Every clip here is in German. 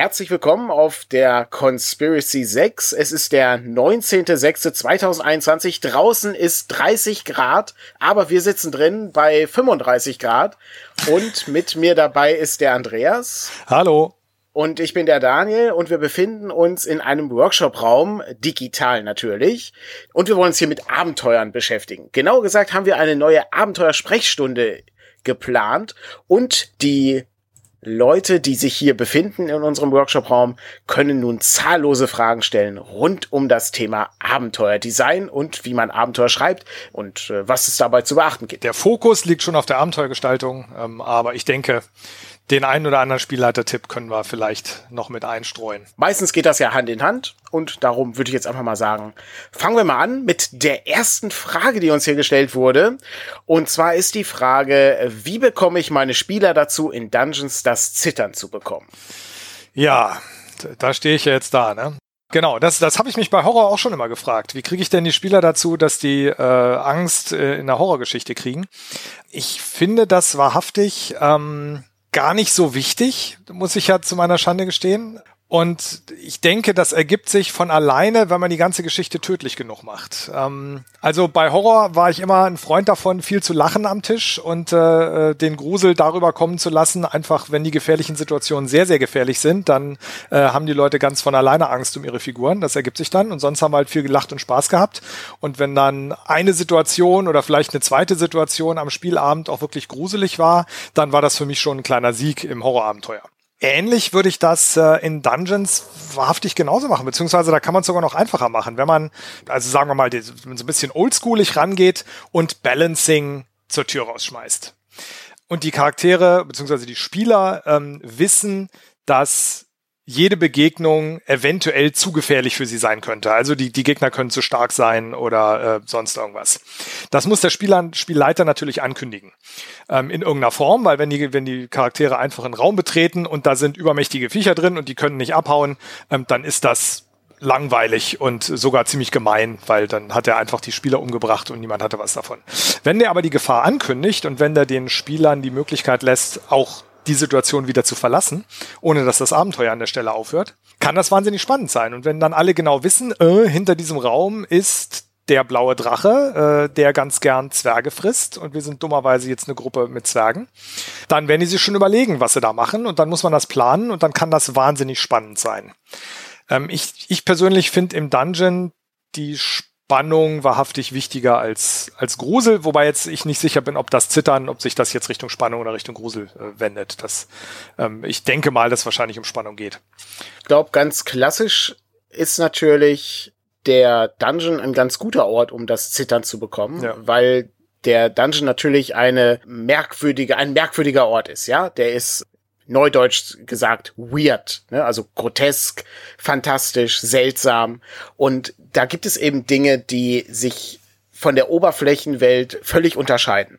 Herzlich willkommen auf der Conspiracy 6. Es ist der 19.06.2021. Draußen ist 30 Grad, aber wir sitzen drin bei 35 Grad. Und mit mir dabei ist der Andreas. Hallo. Und ich bin der Daniel und wir befinden uns in einem Workshop-Raum, digital natürlich. Und wir wollen uns hier mit Abenteuern beschäftigen. Genau gesagt haben wir eine neue Abenteuersprechstunde geplant und die Leute, die sich hier befinden in unserem Workshop-Raum, können nun zahllose Fragen stellen rund um das Thema Abenteuerdesign und wie man Abenteuer schreibt und äh, was es dabei zu beachten gibt. Der Fokus liegt schon auf der Abenteuergestaltung, ähm, aber ich denke, den einen oder anderen Spielleiter-Tipp können wir vielleicht noch mit einstreuen. Meistens geht das ja Hand in Hand und darum würde ich jetzt einfach mal sagen, fangen wir mal an mit der ersten Frage, die uns hier gestellt wurde. Und zwar ist die Frage, wie bekomme ich meine Spieler dazu, in Dungeons das Zittern zu bekommen? Ja, da stehe ich ja jetzt da, ne? Genau, das, das habe ich mich bei Horror auch schon immer gefragt. Wie kriege ich denn die Spieler dazu, dass die äh, Angst äh, in der Horrorgeschichte kriegen? Ich finde das wahrhaftig ähm, gar nicht so wichtig, muss ich ja zu meiner Schande gestehen. Und ich denke, das ergibt sich von alleine, wenn man die ganze Geschichte tödlich genug macht. Ähm, also bei Horror war ich immer ein Freund davon, viel zu lachen am Tisch und äh, den Grusel darüber kommen zu lassen. Einfach, wenn die gefährlichen Situationen sehr, sehr gefährlich sind, dann äh, haben die Leute ganz von alleine Angst um ihre Figuren. Das ergibt sich dann. Und sonst haben wir halt viel gelacht und Spaß gehabt. Und wenn dann eine Situation oder vielleicht eine zweite Situation am Spielabend auch wirklich gruselig war, dann war das für mich schon ein kleiner Sieg im Horrorabenteuer. Ähnlich würde ich das äh, in Dungeons wahrhaftig genauso machen, beziehungsweise da kann man es sogar noch einfacher machen, wenn man, also sagen wir mal, die, so ein bisschen oldschoolig rangeht und Balancing zur Tür rausschmeißt. Und die Charaktere, beziehungsweise die Spieler ähm, wissen, dass jede Begegnung eventuell zu gefährlich für sie sein könnte. Also die, die Gegner können zu stark sein oder äh, sonst irgendwas. Das muss der Spieler, Spielleiter natürlich ankündigen. Ähm, in irgendeiner Form, weil wenn die, wenn die Charaktere einfach einen Raum betreten und da sind übermächtige Viecher drin und die können nicht abhauen, ähm, dann ist das langweilig und sogar ziemlich gemein, weil dann hat er einfach die Spieler umgebracht und niemand hatte was davon. Wenn der aber die Gefahr ankündigt und wenn der den Spielern die Möglichkeit lässt, auch die Situation wieder zu verlassen, ohne dass das Abenteuer an der Stelle aufhört, kann das wahnsinnig spannend sein. Und wenn dann alle genau wissen, äh, hinter diesem Raum ist der blaue Drache, äh, der ganz gern Zwerge frisst und wir sind dummerweise jetzt eine Gruppe mit Zwergen, dann werden die sich schon überlegen, was sie da machen und dann muss man das planen und dann kann das wahnsinnig spannend sein. Ähm, ich, ich persönlich finde im Dungeon die Spannung wahrhaftig wichtiger als, als Grusel, wobei jetzt ich nicht sicher bin, ob das Zittern, ob sich das jetzt Richtung Spannung oder Richtung Grusel äh, wendet. Das, ähm, ich denke mal, dass wahrscheinlich um Spannung geht. Ich glaube, ganz klassisch ist natürlich der Dungeon ein ganz guter Ort, um das Zittern zu bekommen, ja. weil der Dungeon natürlich eine merkwürdige, ein merkwürdiger Ort ist, ja. Der ist neudeutsch gesagt weird, ne? also grotesk, fantastisch, seltsam. Und da gibt es eben Dinge, die sich von der Oberflächenwelt völlig unterscheiden.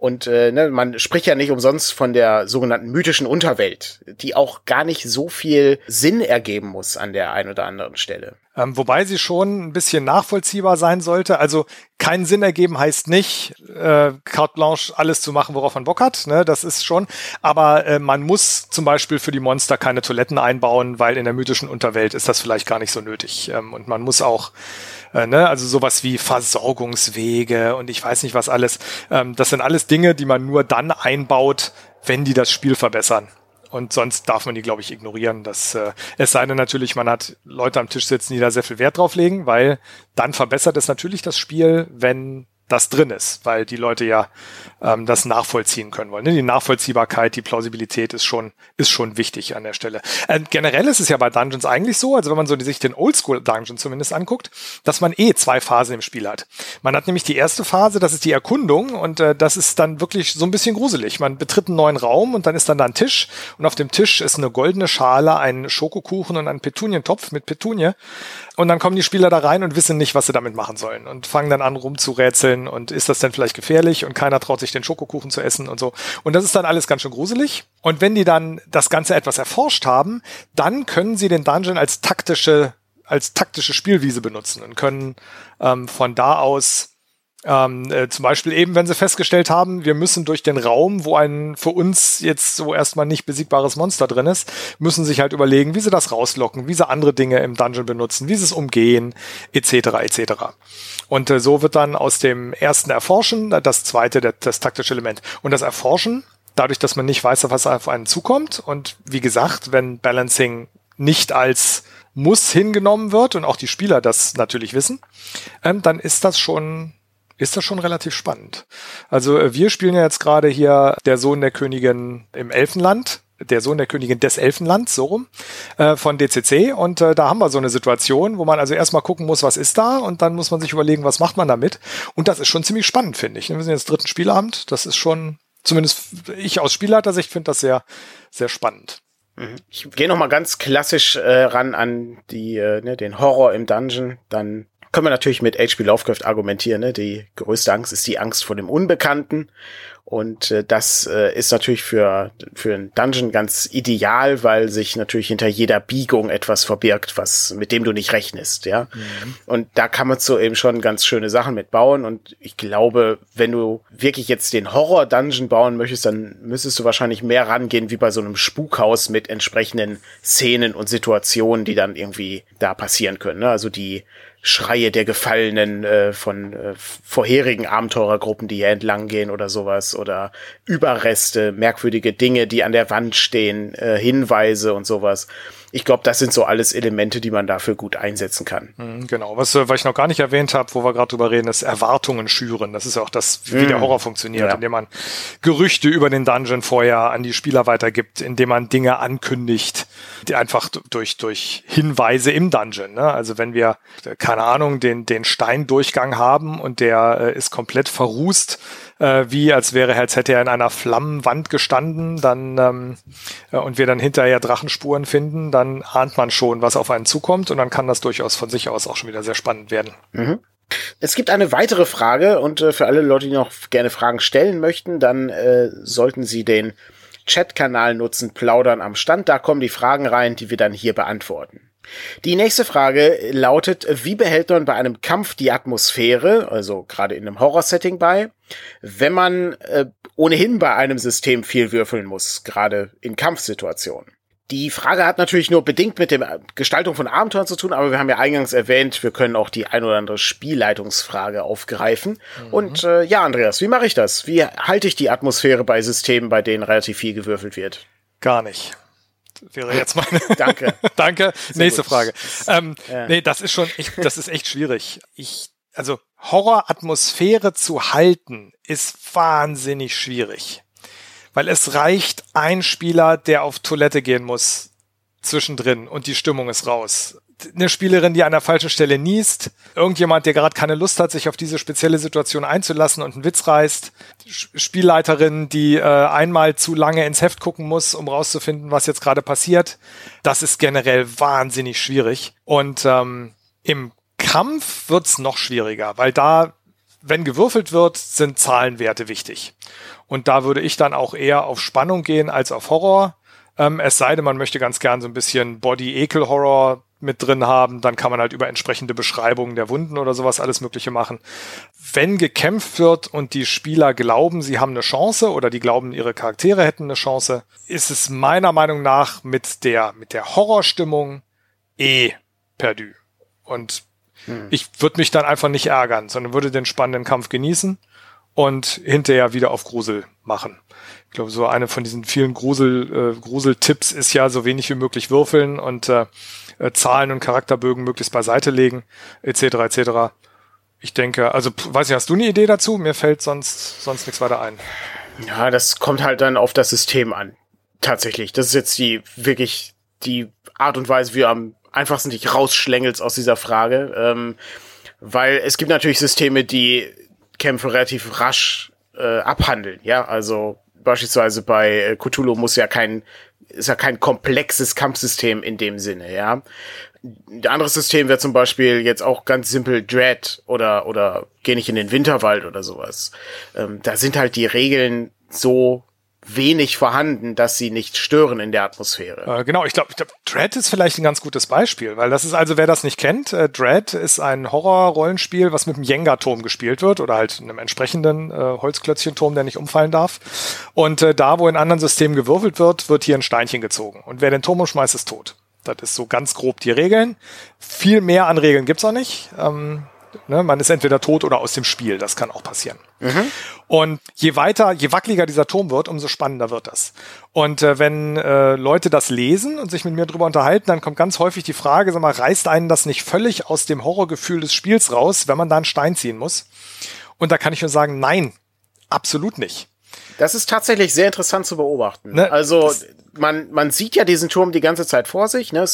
Und äh, ne, man spricht ja nicht umsonst von der sogenannten mythischen Unterwelt, die auch gar nicht so viel Sinn ergeben muss an der einen oder anderen Stelle. Ähm, wobei sie schon ein bisschen nachvollziehbar sein sollte. Also keinen Sinn ergeben heißt nicht, äh, carte blanche alles zu machen, worauf man Bock hat. Ne? Das ist schon. Aber äh, man muss zum Beispiel für die Monster keine Toiletten einbauen, weil in der mythischen Unterwelt ist das vielleicht gar nicht so nötig. Ähm, und man muss auch äh, ne, also sowas wie Versorgungswege und ich weiß nicht was alles. Ähm, das sind alles Dinge, die man nur dann einbaut, wenn die das Spiel verbessern. Und sonst darf man die, glaube ich, ignorieren. Das, äh, es sei denn natürlich, man hat Leute am Tisch sitzen, die da sehr viel Wert drauf legen, weil dann verbessert es natürlich das Spiel, wenn das drin ist, weil die Leute ja ähm, das nachvollziehen können wollen. Ne? Die Nachvollziehbarkeit, die Plausibilität ist schon, ist schon wichtig an der Stelle. Äh, generell ist es ja bei Dungeons eigentlich so, also wenn man so sich den Oldschool-Dungeon zumindest anguckt, dass man eh zwei Phasen im Spiel hat. Man hat nämlich die erste Phase, das ist die Erkundung und äh, das ist dann wirklich so ein bisschen gruselig. Man betritt einen neuen Raum und dann ist dann da ein Tisch und auf dem Tisch ist eine goldene Schale, ein Schokokuchen und ein Petunientopf mit Petunie. Und dann kommen die Spieler da rein und wissen nicht, was sie damit machen sollen und fangen dann an rumzurätseln spielen und ist das denn vielleicht gefährlich und keiner traut sich den Schokokuchen zu essen und so. Und das ist dann alles ganz schön gruselig. Und wenn die dann das Ganze etwas erforscht haben, dann können sie den Dungeon als taktische als taktische Spielwiese benutzen und können ähm, von da aus ähm, äh, zum Beispiel eben, wenn sie festgestellt haben, wir müssen durch den Raum, wo ein für uns jetzt so erstmal nicht besiegbares Monster drin ist, müssen sich halt überlegen, wie sie das rauslocken, wie sie andere Dinge im Dungeon benutzen, wie sie es umgehen, etc. etc. Und äh, so wird dann aus dem ersten Erforschen das zweite, das, das taktische Element. Und das Erforschen, dadurch, dass man nicht weiß, was auf einen zukommt, und wie gesagt, wenn Balancing nicht als muss hingenommen wird und auch die Spieler das natürlich wissen, ähm, dann ist das schon ist das schon relativ spannend. Also äh, wir spielen ja jetzt gerade hier der Sohn der Königin im Elfenland, der Sohn der Königin des Elfenlands, so rum, äh, von DCC. Und äh, da haben wir so eine Situation, wo man also erstmal gucken muss, was ist da und dann muss man sich überlegen, was macht man damit. Und das ist schon ziemlich spannend, finde ich. Wir sind jetzt dritten Spielabend. Das ist schon, zumindest ich aus Spielleitersicht finde das sehr, sehr spannend. Mhm. Ich gehe noch mal ganz klassisch äh, ran an die, äh, ne, den Horror im Dungeon. Dann können wir natürlich mit H.P. Lovecraft argumentieren. Ne? Die größte Angst ist die Angst vor dem Unbekannten. Und äh, das äh, ist natürlich für, für einen Dungeon ganz ideal, weil sich natürlich hinter jeder Biegung etwas verbirgt, was, mit dem du nicht rechnest, ja. Mhm. Und da kann man so eben schon ganz schöne Sachen mitbauen. Und ich glaube, wenn du wirklich jetzt den Horror-Dungeon bauen möchtest, dann müsstest du wahrscheinlich mehr rangehen wie bei so einem Spukhaus mit entsprechenden Szenen und Situationen, die dann irgendwie da passieren können. Ne? Also die Schreie der Gefallenen äh, von äh, vorherigen Abenteurergruppen, die hier entlang gehen oder sowas oder Überreste, merkwürdige Dinge, die an der Wand stehen, äh, Hinweise und sowas ich glaube, das sind so alles Elemente, die man dafür gut einsetzen kann. Mhm, genau. Was, äh, was ich noch gar nicht erwähnt habe, wo wir gerade drüber reden, ist Erwartungen schüren. Das ist ja auch das, wie mm. der Horror funktioniert, ja. indem man Gerüchte über den Dungeon vorher an die Spieler weitergibt, indem man Dinge ankündigt, die einfach durch, durch Hinweise im Dungeon. Ne? Also wenn wir, äh, keine Ahnung, den, den Steindurchgang haben und der äh, ist komplett verrußt, äh, wie als wäre, als hätte er in einer Flammenwand gestanden, dann ähm, äh, und wir dann hinterher Drachenspuren finden, dann ahnt man schon, was auf einen zukommt und dann kann das durchaus von sich aus auch schon wieder sehr spannend werden. Mhm. Es gibt eine weitere Frage und äh, für alle Leute, die noch gerne Fragen stellen möchten, dann äh, sollten Sie den Chat-Kanal nutzen, plaudern am Stand. Da kommen die Fragen rein, die wir dann hier beantworten. Die nächste Frage lautet, wie behält man bei einem Kampf die Atmosphäre, also gerade in einem Horror-Setting bei, wenn man äh, ohnehin bei einem System viel würfeln muss, gerade in Kampfsituationen? Die Frage hat natürlich nur bedingt mit der Gestaltung von Abenteuern zu tun, aber wir haben ja eingangs erwähnt, wir können auch die ein oder andere Spielleitungsfrage aufgreifen. Mhm. Und äh, ja, Andreas, wie mache ich das? Wie halte ich die Atmosphäre bei Systemen, bei denen relativ viel gewürfelt wird? Gar nicht wäre jetzt meine. Danke. Danke. Sehr Nächste gut. Frage. Ähm, ja. Nee, das ist schon echt, das ist echt schwierig. Ich, also Horroratmosphäre zu halten, ist wahnsinnig schwierig. Weil es reicht ein Spieler, der auf Toilette gehen muss, zwischendrin und die Stimmung ist raus eine Spielerin, die an der falschen Stelle niest, irgendjemand, der gerade keine Lust hat, sich auf diese spezielle Situation einzulassen und einen Witz reißt, Spielleiterin, die äh, einmal zu lange ins Heft gucken muss, um rauszufinden, was jetzt gerade passiert. Das ist generell wahnsinnig schwierig. Und ähm, im Kampf wird's noch schwieriger, weil da, wenn gewürfelt wird, sind Zahlenwerte wichtig. Und da würde ich dann auch eher auf Spannung gehen als auf Horror. Ähm, es sei denn, man möchte ganz gern so ein bisschen Body-Ekel-Horror mit drin haben, dann kann man halt über entsprechende Beschreibungen der Wunden oder sowas alles Mögliche machen. Wenn gekämpft wird und die Spieler glauben, sie haben eine Chance oder die glauben, ihre Charaktere hätten eine Chance, ist es meiner Meinung nach mit der, mit der Horrorstimmung eh perdu. Und hm. ich würde mich dann einfach nicht ärgern, sondern würde den spannenden Kampf genießen und hinterher wieder auf Grusel machen. Ich glaube, so eine von diesen vielen Grusel, äh, Gruseltipps ist ja so wenig wie möglich würfeln und äh, äh, Zahlen und Charakterbögen möglichst beiseite legen, etc. etc. Ich denke, also weiß ich, hast du eine Idee dazu? Mir fällt sonst, sonst nichts weiter ein. Ja, das kommt halt dann auf das System an. Tatsächlich. Das ist jetzt die wirklich die Art und Weise, wie am einfachsten dich rausschlängelst aus dieser Frage. Ähm, weil es gibt natürlich Systeme, die Kämpfe relativ rasch äh, abhandeln. Ja, also beispielsweise bei Cthulhu muss ja kein ist ja kein komplexes Kampfsystem in dem Sinne, ja. Ein anderes System wäre zum Beispiel jetzt auch ganz simpel Dread oder, oder geh nicht in den Winterwald oder sowas. Ähm, da sind halt die Regeln so wenig vorhanden, dass sie nicht stören in der Atmosphäre. Äh, genau, ich glaube, glaub, Dread ist vielleicht ein ganz gutes Beispiel, weil das ist also, wer das nicht kennt, äh, Dread ist ein Horror-Rollenspiel, was mit einem Jenga-Turm gespielt wird oder halt einem entsprechenden äh, Holzklötzchenturm, der nicht umfallen darf. Und äh, da, wo in anderen Systemen gewürfelt wird, wird hier ein Steinchen gezogen. Und wer den Turm umschmeißt, ist tot. Das ist so ganz grob die Regeln. Viel mehr an Regeln gibt's auch nicht. Ähm, Ne, man ist entweder tot oder aus dem Spiel. Das kann auch passieren. Mhm. Und je weiter, je wackeliger dieser Turm wird, umso spannender wird das. Und äh, wenn äh, Leute das lesen und sich mit mir drüber unterhalten, dann kommt ganz häufig die Frage, sag mal, reißt einen das nicht völlig aus dem Horrorgefühl des Spiels raus, wenn man da einen Stein ziehen muss? Und da kann ich nur sagen, nein, absolut nicht. Das ist tatsächlich sehr interessant zu beobachten. Ne? Also man, man sieht ja diesen Turm die ganze Zeit vor sich, ne?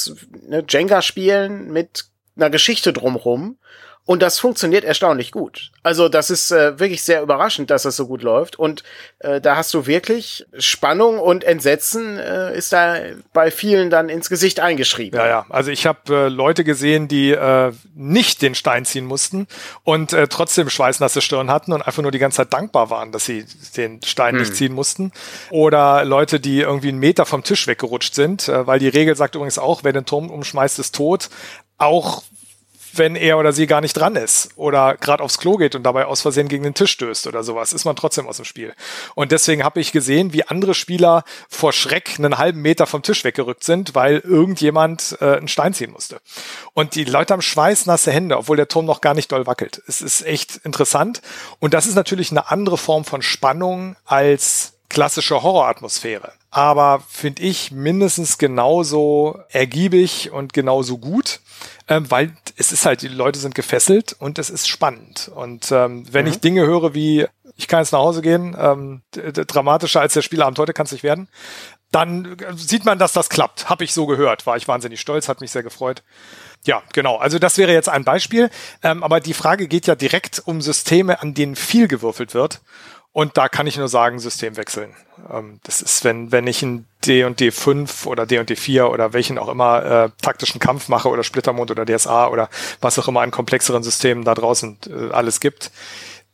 ne Jenga spielen mit einer Geschichte drumrum. Und das funktioniert erstaunlich gut. Also das ist äh, wirklich sehr überraschend, dass das so gut läuft. Und äh, da hast du wirklich Spannung und Entsetzen äh, ist da bei vielen dann ins Gesicht eingeschrieben. Ja, ja. Also ich habe äh, Leute gesehen, die äh, nicht den Stein ziehen mussten und äh, trotzdem schweißnasse Stirn hatten und einfach nur die ganze Zeit dankbar waren, dass sie den Stein hm. nicht ziehen mussten. Oder Leute, die irgendwie einen Meter vom Tisch weggerutscht sind, äh, weil die Regel sagt übrigens auch, wer den Turm umschmeißt, ist tot. Auch wenn er oder sie gar nicht dran ist oder gerade aufs Klo geht und dabei aus Versehen gegen den Tisch stößt oder sowas, ist man trotzdem aus dem Spiel. Und deswegen habe ich gesehen, wie andere Spieler vor Schreck einen halben Meter vom Tisch weggerückt sind, weil irgendjemand äh, einen Stein ziehen musste. Und die Leute haben schweißnasse Hände, obwohl der Turm noch gar nicht doll wackelt. Es ist echt interessant. Und das ist natürlich eine andere Form von Spannung als klassische Horroratmosphäre. Aber finde ich mindestens genauso ergiebig und genauso gut ähm, weil es ist halt, die Leute sind gefesselt und es ist spannend. Und ähm, wenn mhm. ich Dinge höre wie, ich kann jetzt nach Hause gehen, ähm, dramatischer als der Spielabend heute kann es nicht werden, dann sieht man, dass das klappt. Habe ich so gehört. War ich wahnsinnig stolz, hat mich sehr gefreut. Ja, genau. Also das wäre jetzt ein Beispiel. Ähm, aber die Frage geht ja direkt um Systeme, an denen viel gewürfelt wird. Und da kann ich nur sagen, System wechseln. Ähm, das ist, wenn, wenn ich ein D und D5 oder D und D4 oder welchen auch immer äh, taktischen Kampf mache oder Splittermond oder DSA oder was auch immer an komplexeren Systemen da draußen äh, alles gibt,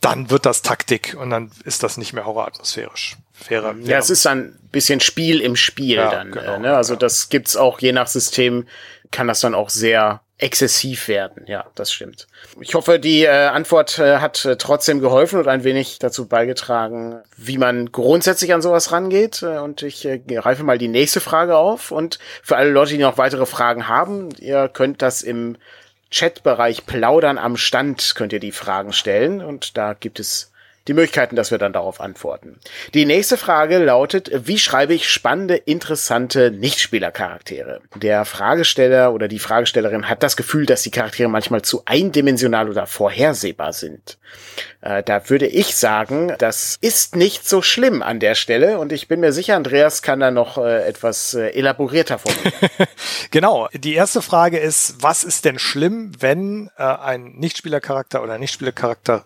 dann wird das Taktik und dann ist das nicht mehr horroratmosphärisch. Fairer, ja, es ist ein bisschen Spiel im Spiel ja, dann. Genau, äh, ne? Also ja. das gibt's auch je nach System, kann das dann auch sehr exzessiv werden. Ja, das stimmt. Ich hoffe, die äh, Antwort äh, hat äh, trotzdem geholfen und ein wenig dazu beigetragen, wie man grundsätzlich an sowas rangeht. Äh, und ich äh, greife mal die nächste Frage auf. Und für alle Leute, die noch weitere Fragen haben, ihr könnt das im Chatbereich Plaudern am Stand, könnt ihr die Fragen stellen. Und da gibt es die Möglichkeiten, dass wir dann darauf antworten. Die nächste Frage lautet, wie schreibe ich spannende, interessante Nichtspielercharaktere? Der Fragesteller oder die Fragestellerin hat das Gefühl, dass die Charaktere manchmal zu eindimensional oder vorhersehbar sind. Äh, da würde ich sagen, das ist nicht so schlimm an der Stelle und ich bin mir sicher, Andreas kann da noch äh, etwas äh, elaborierter formulieren. genau. Die erste Frage ist, was ist denn schlimm, wenn äh, ein Nichtspielercharakter oder Nichtspielercharakter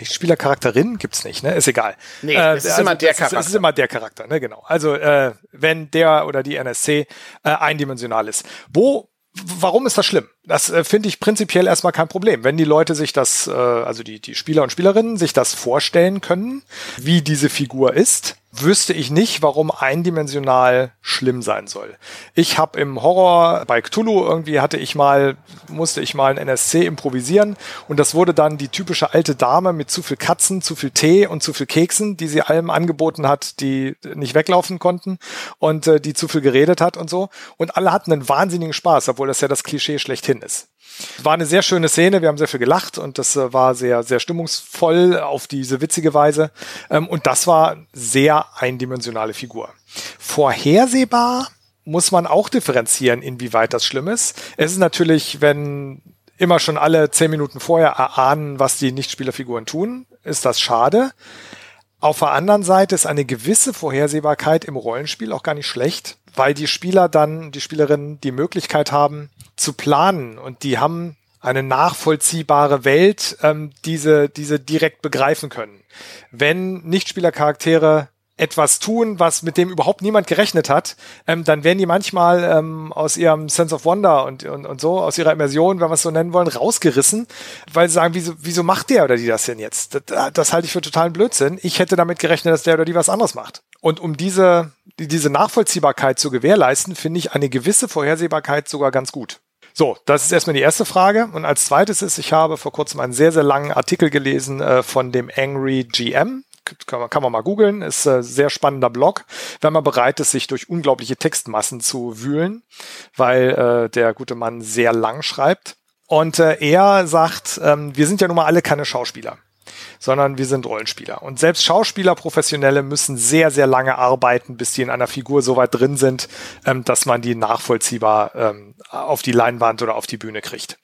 nicht Spielercharakterin gibt's nicht, ne? Ist egal. Nee, äh, es ist also, immer der Charakter. Es ist immer der Charakter, ne? Genau. Also äh, wenn der oder die NSC äh, eindimensional ist. Wo Warum ist das schlimm? Das äh, finde ich prinzipiell erstmal kein Problem. Wenn die Leute sich das, äh, also die, die Spieler und Spielerinnen sich das vorstellen können, wie diese Figur ist, wüsste ich nicht, warum eindimensional schlimm sein soll. Ich habe im Horror bei Cthulhu irgendwie hatte ich mal, musste ich mal ein NSC improvisieren und das wurde dann die typische alte Dame mit zu viel Katzen, zu viel Tee und zu viel Keksen, die sie allem angeboten hat, die nicht weglaufen konnten und äh, die zu viel geredet hat und so. Und alle hatten einen wahnsinnigen Spaß, obwohl das ja das Klischee schlechthin ist. War eine sehr schöne Szene, wir haben sehr viel gelacht und das äh, war sehr, sehr stimmungsvoll auf diese witzige Weise. Ähm, und das war sehr eindimensionale Figur. Vorhersehbar muss man auch differenzieren, inwieweit das schlimm ist. Es ist natürlich, wenn immer schon alle zehn Minuten vorher erahnen, was die Nichtspielerfiguren tun, ist das schade. Auf der anderen Seite ist eine gewisse Vorhersehbarkeit im Rollenspiel auch gar nicht schlecht, weil die Spieler dann, die Spielerinnen die Möglichkeit haben zu planen und die haben eine nachvollziehbare Welt, ähm, diese, diese direkt begreifen können. Wenn Nichtspielercharaktere etwas tun, was mit dem überhaupt niemand gerechnet hat, ähm, dann werden die manchmal ähm, aus ihrem Sense of Wonder und, und, und so, aus ihrer Immersion, wenn wir es so nennen wollen, rausgerissen, weil sie sagen, wieso, wieso macht der oder die das denn jetzt? Das, das halte ich für totalen Blödsinn. Ich hätte damit gerechnet, dass der oder die was anderes macht. Und um diese, diese Nachvollziehbarkeit zu gewährleisten, finde ich eine gewisse Vorhersehbarkeit sogar ganz gut. So, das ist erstmal die erste Frage. Und als zweites ist, ich habe vor kurzem einen sehr, sehr langen Artikel gelesen äh, von dem Angry GM kann man, kann man mal googeln, ist ein sehr spannender Blog, wenn man bereit ist, sich durch unglaubliche Textmassen zu wühlen, weil äh, der gute Mann sehr lang schreibt. Und äh, er sagt, ähm, wir sind ja nun mal alle keine Schauspieler sondern wir sind Rollenspieler. Und selbst Schauspieler, Professionelle müssen sehr, sehr lange arbeiten, bis die in einer Figur so weit drin sind, ähm, dass man die nachvollziehbar ähm, auf die Leinwand oder auf die Bühne kriegt.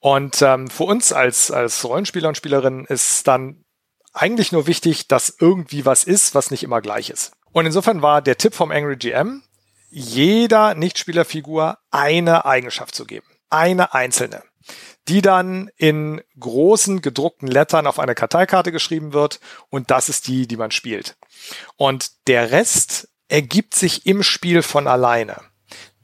Und ähm, für uns als, als Rollenspieler und Spielerinnen ist dann eigentlich nur wichtig, dass irgendwie was ist, was nicht immer gleich ist. Und insofern war der Tipp vom Angry GM, jeder Nichtspielerfigur eine Eigenschaft zu geben. Eine einzelne. Die dann in großen gedruckten Lettern auf eine Karteikarte geschrieben wird und das ist die, die man spielt. Und der Rest ergibt sich im Spiel von alleine.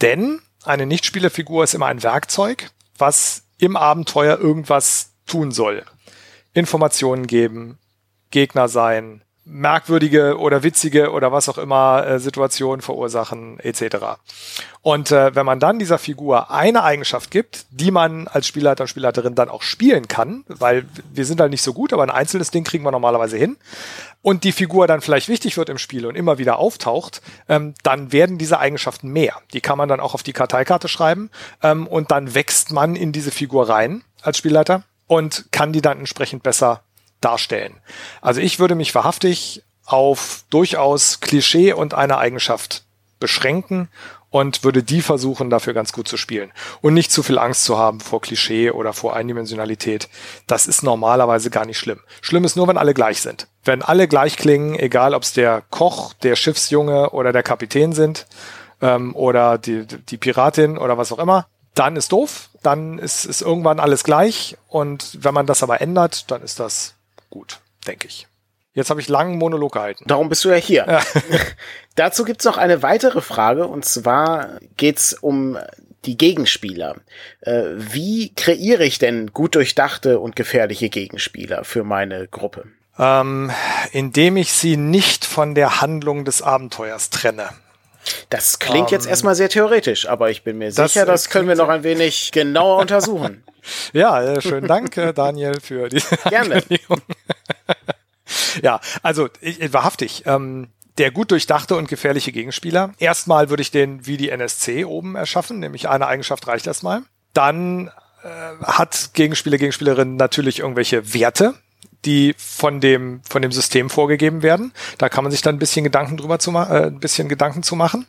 Denn eine Nichtspielerfigur ist immer ein Werkzeug, was im Abenteuer irgendwas tun soll. Informationen geben, Gegner sein, merkwürdige oder witzige oder was auch immer äh, Situationen verursachen etc. Und äh, wenn man dann dieser Figur eine Eigenschaft gibt, die man als Spielleiter und Spielleiterin dann auch spielen kann, weil wir sind halt nicht so gut, aber ein einzelnes Ding kriegen wir normalerweise hin, und die Figur dann vielleicht wichtig wird im Spiel und immer wieder auftaucht, ähm, dann werden diese Eigenschaften mehr. Die kann man dann auch auf die Karteikarte schreiben ähm, und dann wächst man in diese Figur rein als Spielleiter und kann die dann entsprechend besser darstellen. Also ich würde mich wahrhaftig auf durchaus Klischee und eine Eigenschaft beschränken und würde die versuchen, dafür ganz gut zu spielen. Und nicht zu viel Angst zu haben vor Klischee oder vor Eindimensionalität. Das ist normalerweise gar nicht schlimm. Schlimm ist nur, wenn alle gleich sind. Wenn alle gleich klingen, egal ob es der Koch, der Schiffsjunge oder der Kapitän sind ähm, oder die, die Piratin oder was auch immer, dann ist doof. Dann ist, ist irgendwann alles gleich. Und wenn man das aber ändert, dann ist das gut, denke ich. Jetzt habe ich langen Monolog gehalten. Darum bist du ja hier. Ja. Dazu gibt's noch eine weitere Frage und zwar geht's um die Gegenspieler. Äh, wie kreiere ich denn gut durchdachte und gefährliche Gegenspieler für meine Gruppe? Ähm, indem ich sie nicht von der Handlung des Abenteuers trenne. Das klingt um, jetzt ähm, erstmal sehr theoretisch, aber ich bin mir das sicher, das können wir noch ein wenig genauer untersuchen. Ja, äh, schönen Dank, äh, Daniel, für die Gerne. ja, also ich, wahrhaftig. Ähm, der gut durchdachte und gefährliche Gegenspieler. Erstmal würde ich den wie die NSC oben erschaffen, nämlich eine Eigenschaft reicht erstmal. Dann äh, hat Gegenspieler, Gegenspielerin natürlich irgendwelche Werte, die von dem, von dem System vorgegeben werden. Da kann man sich dann ein bisschen Gedanken drüber zu äh, ein bisschen Gedanken zu machen.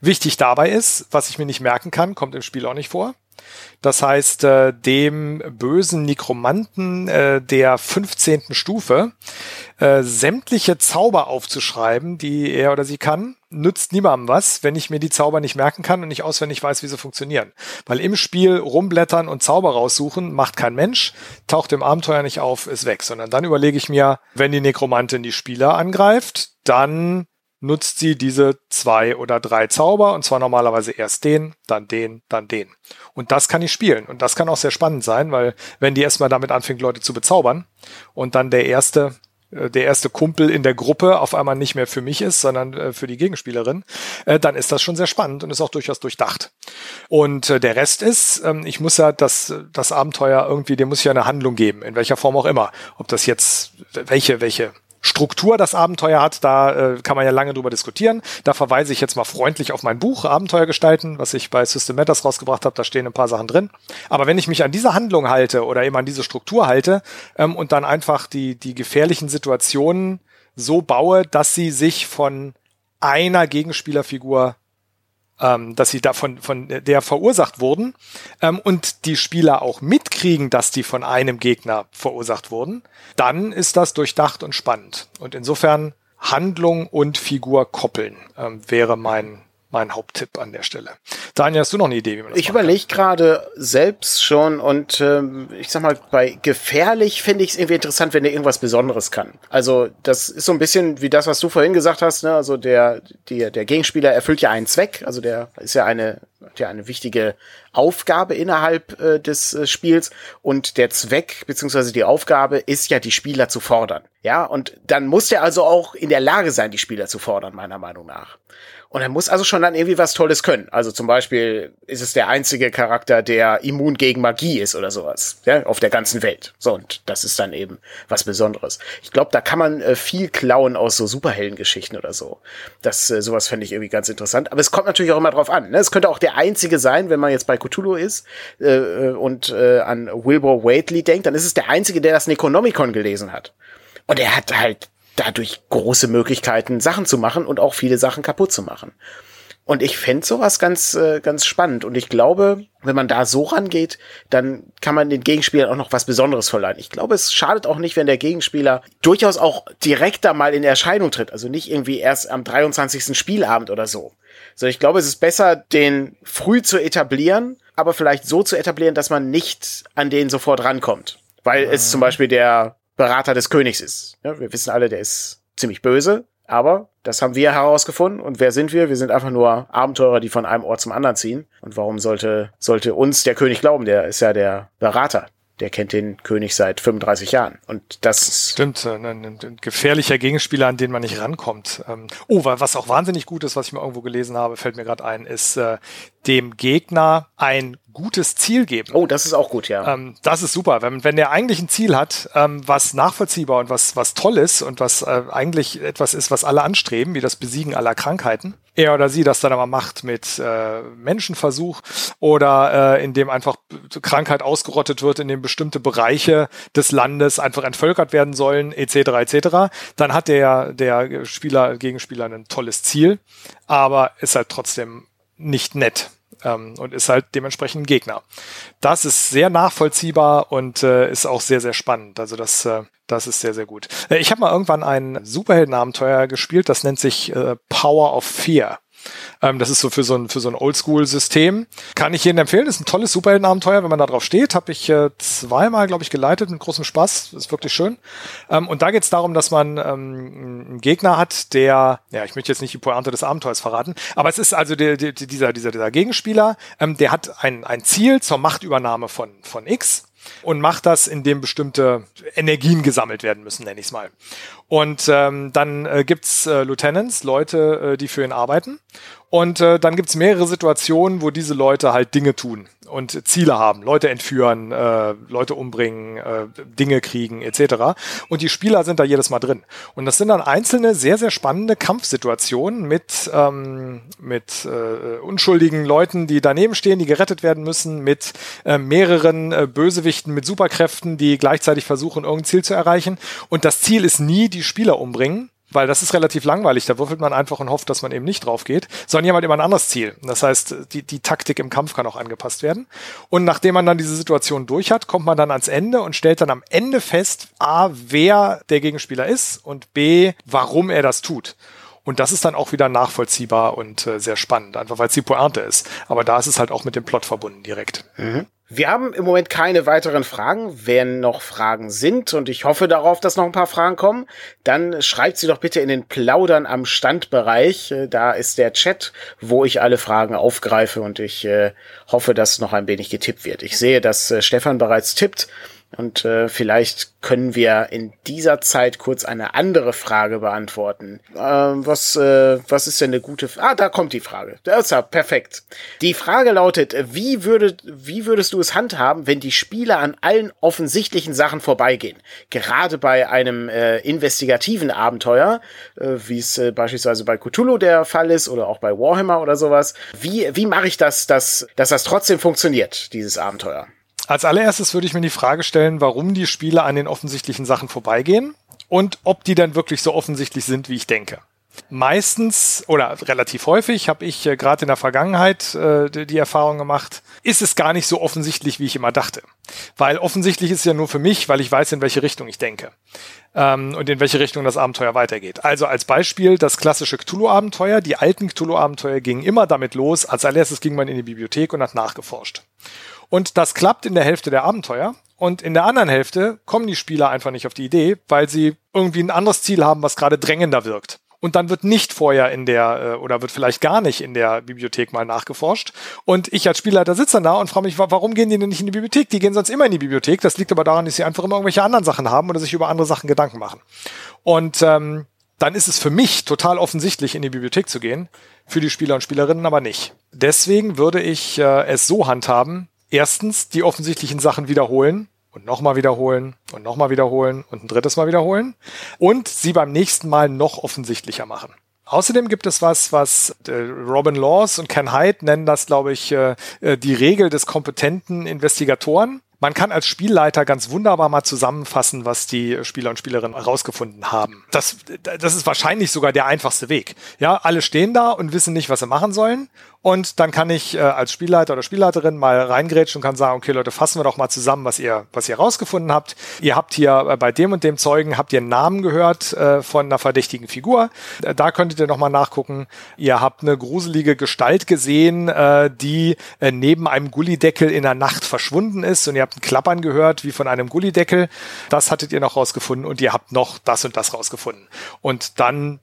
Wichtig dabei ist, was ich mir nicht merken kann, kommt im Spiel auch nicht vor. Das heißt, äh, dem bösen Nekromanten äh, der 15. Stufe äh, sämtliche Zauber aufzuschreiben, die er oder sie kann, nützt niemandem was, wenn ich mir die Zauber nicht merken kann und nicht auswendig weiß, wie sie funktionieren. Weil im Spiel rumblättern und Zauber raussuchen macht kein Mensch, taucht im Abenteuer nicht auf, ist weg, sondern dann überlege ich mir, wenn die Nekromantin die Spieler angreift, dann nutzt sie diese zwei oder drei Zauber und zwar normalerweise erst den, dann den, dann den. Und das kann ich spielen und das kann auch sehr spannend sein, weil wenn die erstmal damit anfängt, Leute zu bezaubern und dann der erste äh, der erste Kumpel in der Gruppe auf einmal nicht mehr für mich ist, sondern äh, für die Gegenspielerin, äh, dann ist das schon sehr spannend und ist auch durchaus durchdacht. Und der Rest ist, ähm, ich muss ja das, das Abenteuer irgendwie, dem muss ich ja eine Handlung geben, in welcher Form auch immer. Ob das jetzt, welche, welche Struktur das Abenteuer hat, da äh, kann man ja lange drüber diskutieren. Da verweise ich jetzt mal freundlich auf mein Buch Abenteuer gestalten, was ich bei System Matters rausgebracht habe. Da stehen ein paar Sachen drin. Aber wenn ich mich an diese Handlung halte oder eben an diese Struktur halte ähm, und dann einfach die, die gefährlichen Situationen so baue, dass sie sich von einer Gegenspielerfigur ähm, dass sie davon von der verursacht wurden ähm, und die Spieler auch mitkriegen, dass die von einem Gegner verursacht wurden, dann ist das durchdacht und spannend. Und insofern Handlung und Figur koppeln ähm, wäre mein mein Haupttipp an der Stelle. Daniel, hast du noch eine Idee, wie man das Ich überlege gerade selbst schon und ähm, ich sag mal, bei gefährlich finde ich es irgendwie interessant, wenn er irgendwas Besonderes kann. Also das ist so ein bisschen wie das, was du vorhin gesagt hast. Ne? Also der, der, der Gegenspieler erfüllt ja einen Zweck. Also der ist ja eine, ja eine wichtige Aufgabe innerhalb äh, des äh, Spiels und der Zweck beziehungsweise die Aufgabe ist ja, die Spieler zu fordern. Ja, und dann muss er also auch in der Lage sein, die Spieler zu fordern, meiner Meinung nach. Und er muss also schon dann irgendwie was Tolles können. Also zum Beispiel ist es der einzige Charakter, der immun gegen Magie ist oder sowas. Ja, auf der ganzen Welt. So, und das ist dann eben was Besonderes. Ich glaube, da kann man äh, viel klauen aus so Superheldengeschichten oder so. Das, äh, sowas fände ich irgendwie ganz interessant. Aber es kommt natürlich auch immer drauf an. Ne? Es könnte auch der einzige sein, wenn man jetzt bei Cthulhu ist äh, äh und äh, an Wilbur Whately denkt, dann ist es der einzige, der das Necronomicon gelesen hat. Und er hat halt dadurch große Möglichkeiten, Sachen zu machen und auch viele Sachen kaputt zu machen. Und ich fände sowas ganz, äh, ganz spannend. Und ich glaube, wenn man da so rangeht, dann kann man den Gegenspielern auch noch was Besonderes verleihen. Ich glaube, es schadet auch nicht, wenn der Gegenspieler durchaus auch direkt da mal in Erscheinung tritt. Also nicht irgendwie erst am 23. Spielabend oder so. So, ich glaube, es ist besser, den früh zu etablieren, aber vielleicht so zu etablieren, dass man nicht an den sofort rankommt. Weil mhm. es zum Beispiel der Berater des Königs ist. Ja, wir wissen alle, der ist ziemlich böse, aber das haben wir herausgefunden. Und wer sind wir? Wir sind einfach nur Abenteurer, die von einem Ort zum anderen ziehen. Und warum sollte, sollte uns der König glauben? Der ist ja der Berater der kennt den König seit 35 Jahren. Und das stimmt, ein, ein, ein gefährlicher Gegenspieler, an den man nicht rankommt. Ähm, oh, was auch wahnsinnig gut ist, was ich mal irgendwo gelesen habe, fällt mir gerade ein, ist äh, dem Gegner ein gutes Ziel geben. Oh, das ist auch gut, ja. Ähm, das ist super. Wenn, wenn der eigentlich ein Ziel hat, ähm, was nachvollziehbar und was, was toll ist und was äh, eigentlich etwas ist, was alle anstreben, wie das Besiegen aller Krankheiten, er oder sie das dann aber macht mit äh, Menschenversuch oder äh, indem einfach Krankheit ausgerottet wird, indem bestimmte Bereiche des Landes einfach entvölkert werden sollen, etc. etc., dann hat der, der Spieler, Gegenspieler ein tolles Ziel, aber ist halt trotzdem nicht nett ähm, und ist halt dementsprechend ein Gegner. Das ist sehr nachvollziehbar und äh, ist auch sehr, sehr spannend. Also das, äh, das ist sehr, sehr gut. Äh, ich habe mal irgendwann ein Superheldenabenteuer gespielt, das nennt sich äh, Power of Fear. Ähm, das ist so für so ein, für so ein Oldschool-System. Kann ich jedem empfehlen. Ist ein tolles Superheldenabenteuer, wenn man da drauf steht. Habe ich äh, zweimal, glaube ich, geleitet mit großem Spaß. Ist wirklich schön. Ähm, und da geht es darum, dass man ähm, einen Gegner hat, der, ja, ich möchte jetzt nicht die Pointe des Abenteuers verraten, aber es ist also der, der, dieser, dieser, dieser Gegenspieler, ähm, der hat ein, ein Ziel zur Machtübernahme von, von X und macht das, indem bestimmte Energien gesammelt werden müssen, nenne ich es mal. Und ähm, dann äh, gibt's äh, Lieutenants, Leute, äh, die für ihn arbeiten. Und äh, dann gibt's mehrere Situationen, wo diese Leute halt Dinge tun und Ziele haben, Leute entführen, äh, Leute umbringen, äh, Dinge kriegen etc. Und die Spieler sind da jedes Mal drin. Und das sind dann einzelne sehr, sehr spannende Kampfsituationen mit, ähm, mit äh, unschuldigen Leuten, die daneben stehen, die gerettet werden müssen, mit äh, mehreren äh, Bösewichten mit Superkräften, die gleichzeitig versuchen, irgendein Ziel zu erreichen. Und das Ziel ist nie die Spieler umbringen, weil das ist relativ langweilig. Da würfelt man einfach und hofft, dass man eben nicht drauf geht, sondern jemand immer ein anderes Ziel. Das heißt, die, die Taktik im Kampf kann auch angepasst werden. Und nachdem man dann diese Situation durch hat, kommt man dann ans Ende und stellt dann am Ende fest, a, wer der Gegenspieler ist und b, warum er das tut. Und das ist dann auch wieder nachvollziehbar und äh, sehr spannend, einfach weil es die Pointe ist. Aber da ist es halt auch mit dem Plot verbunden direkt. Mhm. Wir haben im Moment keine weiteren Fragen. Wenn noch Fragen sind, und ich hoffe darauf, dass noch ein paar Fragen kommen, dann schreibt sie doch bitte in den Plaudern am Standbereich. Äh, da ist der Chat, wo ich alle Fragen aufgreife und ich äh, hoffe, dass noch ein wenig getippt wird. Ich sehe, dass äh, Stefan bereits tippt. Und äh, vielleicht können wir in dieser Zeit kurz eine andere Frage beantworten. Äh, was, äh, was ist denn eine gute Frage? Ah, da kommt die Frage. Das ist ja perfekt. Die Frage lautet, wie, würdet, wie würdest du es handhaben, wenn die Spieler an allen offensichtlichen Sachen vorbeigehen? Gerade bei einem äh, investigativen Abenteuer, äh, wie es äh, beispielsweise bei Cthulhu der Fall ist oder auch bei Warhammer oder sowas. Wie, wie mache ich das, dass, dass das trotzdem funktioniert, dieses Abenteuer? Als allererstes würde ich mir die Frage stellen, warum die Spieler an den offensichtlichen Sachen vorbeigehen und ob die dann wirklich so offensichtlich sind, wie ich denke. Meistens oder relativ häufig habe ich äh, gerade in der Vergangenheit äh, die, die Erfahrung gemacht, ist es gar nicht so offensichtlich, wie ich immer dachte. Weil offensichtlich ist es ja nur für mich, weil ich weiß, in welche Richtung ich denke ähm, und in welche Richtung das Abenteuer weitergeht. Also als Beispiel das klassische Cthulhu-Abenteuer. Die alten Cthulhu-Abenteuer gingen immer damit los. Als allererstes ging man in die Bibliothek und hat nachgeforscht. Und das klappt in der Hälfte der Abenteuer. Und in der anderen Hälfte kommen die Spieler einfach nicht auf die Idee, weil sie irgendwie ein anderes Ziel haben, was gerade drängender wirkt und dann wird nicht vorher in der äh, oder wird vielleicht gar nicht in der Bibliothek mal nachgeforscht. Und ich als Spielleiter sitze dann da und frage mich, warum gehen die denn nicht in die Bibliothek? Die gehen sonst immer in die Bibliothek. Das liegt aber daran, dass sie einfach immer irgendwelche anderen Sachen haben oder sich über andere Sachen Gedanken machen. Und ähm, dann ist es für mich total offensichtlich, in die Bibliothek zu gehen, für die Spieler und Spielerinnen aber nicht. Deswegen würde ich äh, es so handhaben, erstens die offensichtlichen Sachen wiederholen, und nochmal wiederholen und nochmal wiederholen und ein drittes Mal wiederholen und sie beim nächsten Mal noch offensichtlicher machen. Außerdem gibt es was, was äh, Robin Laws und Ken Hyde nennen das, glaube ich, äh, äh, die Regel des kompetenten Investigatoren. Man kann als Spielleiter ganz wunderbar mal zusammenfassen, was die Spieler und Spielerinnen herausgefunden haben. Das, das ist wahrscheinlich sogar der einfachste Weg. Ja, alle stehen da und wissen nicht, was sie machen sollen. Und dann kann ich äh, als Spielleiter oder Spielleiterin mal reingrätschen und kann sagen, okay Leute, fassen wir doch mal zusammen, was ihr, was ihr rausgefunden habt. Ihr habt hier äh, bei dem und dem Zeugen, habt ihr einen Namen gehört äh, von einer verdächtigen Figur. Äh, da könntet ihr nochmal nachgucken. Ihr habt eine gruselige Gestalt gesehen, äh, die äh, neben einem Gullideckel in der Nacht verschwunden ist und ihr habt ein Klappern gehört wie von einem Gullideckel. Das hattet ihr noch rausgefunden und ihr habt noch das und das rausgefunden. Und dann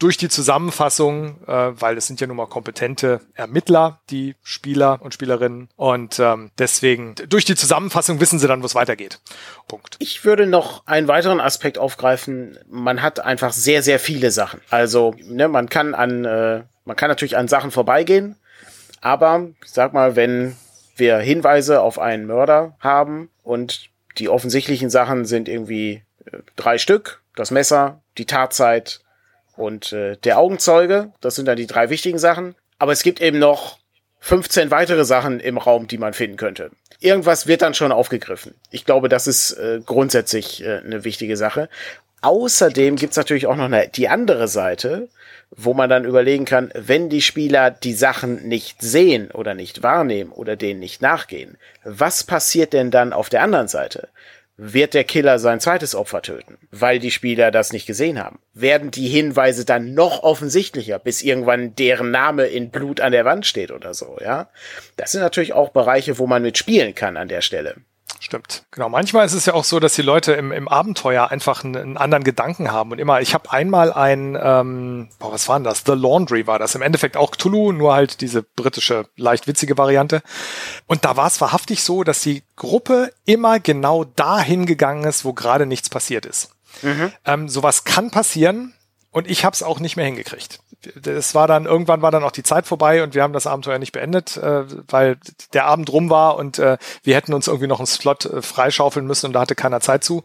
durch die Zusammenfassung, äh, weil es sind ja nun mal kompetente Ermittler, die Spieler und Spielerinnen. Und ähm, deswegen, durch die Zusammenfassung wissen sie dann, wo es weitergeht. Punkt. Ich würde noch einen weiteren Aspekt aufgreifen. Man hat einfach sehr, sehr viele Sachen. Also, ne, man kann an, äh, man kann natürlich an Sachen vorbeigehen, aber ich sag mal, wenn wir Hinweise auf einen Mörder haben und die offensichtlichen Sachen sind irgendwie äh, drei Stück, das Messer, die Tatzeit, und äh, der Augenzeuge. Das sind dann die drei wichtigen Sachen. Aber es gibt eben noch 15 weitere Sachen im Raum, die man finden könnte. Irgendwas wird dann schon aufgegriffen. Ich glaube, das ist äh, grundsätzlich äh, eine wichtige Sache. Außerdem gibt's natürlich auch noch eine, die andere Seite, wo man dann überlegen kann, wenn die Spieler die Sachen nicht sehen oder nicht wahrnehmen oder denen nicht nachgehen, was passiert denn dann auf der anderen Seite? Wird der Killer sein zweites Opfer töten, weil die Spieler das nicht gesehen haben. Werden die Hinweise dann noch offensichtlicher, bis irgendwann deren Name in Blut an der Wand steht oder so, ja? Das sind natürlich auch Bereiche, wo man mitspielen kann an der Stelle. Stimmt. Genau. Manchmal ist es ja auch so, dass die Leute im, im Abenteuer einfach einen, einen anderen Gedanken haben. Und immer, ich habe einmal ein, ähm, boah, was war denn das? The Laundry war das. Im Endeffekt auch Cthulhu, nur halt diese britische, leicht witzige Variante. Und da war es wahrhaftig so, dass die Gruppe immer genau dahin gegangen ist, wo gerade nichts passiert ist. Mhm. Ähm, sowas kann passieren und ich habe es auch nicht mehr hingekriegt es war dann, irgendwann war dann auch die Zeit vorbei und wir haben das Abenteuer nicht beendet, äh, weil der Abend rum war und äh, wir hätten uns irgendwie noch einen Slot äh, freischaufeln müssen und da hatte keiner Zeit zu.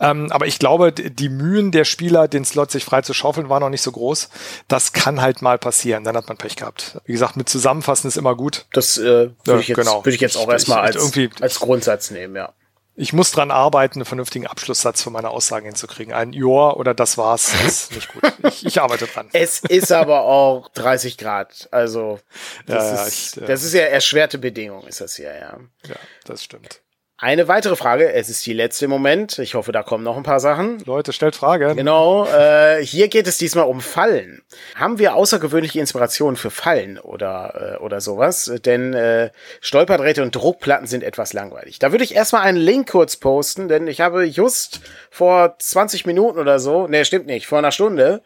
Ähm, aber ich glaube, die Mühen der Spieler, den Slot sich frei zu schaufeln, waren noch nicht so groß. Das kann halt mal passieren, dann hat man Pech gehabt. Wie gesagt, mit Zusammenfassen ist immer gut. Das äh, würde ja, ich, jetzt, genau. würd ich jetzt auch erstmal als, als Grundsatz nehmen, ja ich muss dran arbeiten, einen vernünftigen Abschlusssatz für meine Aussagen hinzukriegen. Ein Joa oder das war's, ist nicht gut. Ich, ich, arbeite dran. Es ist aber auch 30 Grad. Also, das, ja, ist, ich, äh, das ist ja erschwerte Bedingung, ist das hier, ja. Ja, das stimmt. Eine weitere Frage, es ist die letzte im Moment. Ich hoffe, da kommen noch ein paar Sachen. Leute, stellt Fragen. Genau, äh, hier geht es diesmal um Fallen. Haben wir außergewöhnliche Inspirationen für Fallen oder, äh, oder sowas? Denn äh, Stolperdrähte und Druckplatten sind etwas langweilig. Da würde ich erstmal einen Link kurz posten, denn ich habe just vor 20 Minuten oder so, ne, stimmt nicht, vor einer Stunde,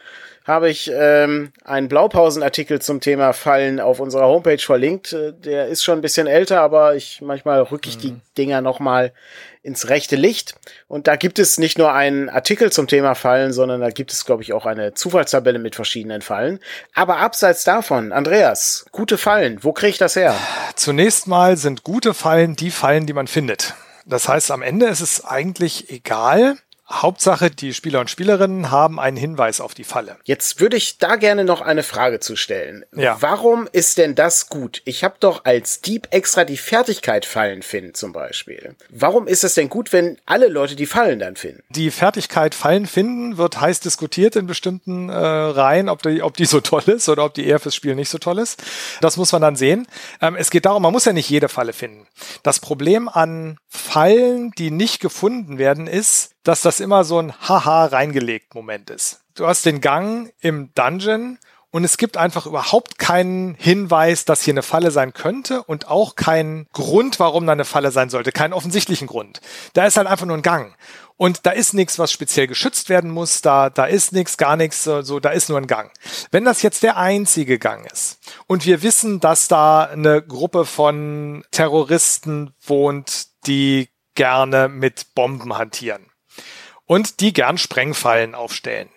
habe ich ähm, einen Blaupausenartikel zum Thema Fallen auf unserer Homepage verlinkt. Äh, der ist schon ein bisschen älter, aber ich manchmal rücke ich mhm. die Dinger noch mal ins rechte Licht. Und da gibt es nicht nur einen Artikel zum Thema Fallen, sondern da gibt es, glaube ich, auch eine Zufallstabelle mit verschiedenen Fallen. Aber abseits davon, Andreas, gute Fallen, wo kriege ich das her? Zunächst mal sind gute Fallen die Fallen, die man findet. Das heißt, am Ende ist es eigentlich egal, Hauptsache, die Spieler und Spielerinnen haben einen Hinweis auf die Falle. Jetzt würde ich da gerne noch eine Frage zu stellen. Ja. Warum ist denn das gut? Ich habe doch als Dieb extra die Fertigkeit Fallen finden zum Beispiel. Warum ist es denn gut, wenn alle Leute die Fallen dann finden? Die Fertigkeit Fallen finden wird heiß diskutiert in bestimmten äh, Reihen, ob die, ob die so toll ist oder ob die eher fürs Spiel nicht so toll ist. Das muss man dann sehen. Ähm, es geht darum, man muss ja nicht jede Falle finden. Das Problem an Fallen, die nicht gefunden werden, ist, dass das immer so ein Haha reingelegt Moment ist. Du hast den Gang im Dungeon und es gibt einfach überhaupt keinen Hinweis, dass hier eine Falle sein könnte und auch keinen Grund, warum da eine Falle sein sollte, keinen offensichtlichen Grund. Da ist halt einfach nur ein Gang. Und da ist nichts, was speziell geschützt werden muss, da, da ist nichts, gar nichts, so, da ist nur ein Gang. Wenn das jetzt der einzige Gang ist und wir wissen, dass da eine Gruppe von Terroristen wohnt, die gerne mit Bomben hantieren und die gern Sprengfallen aufstellen.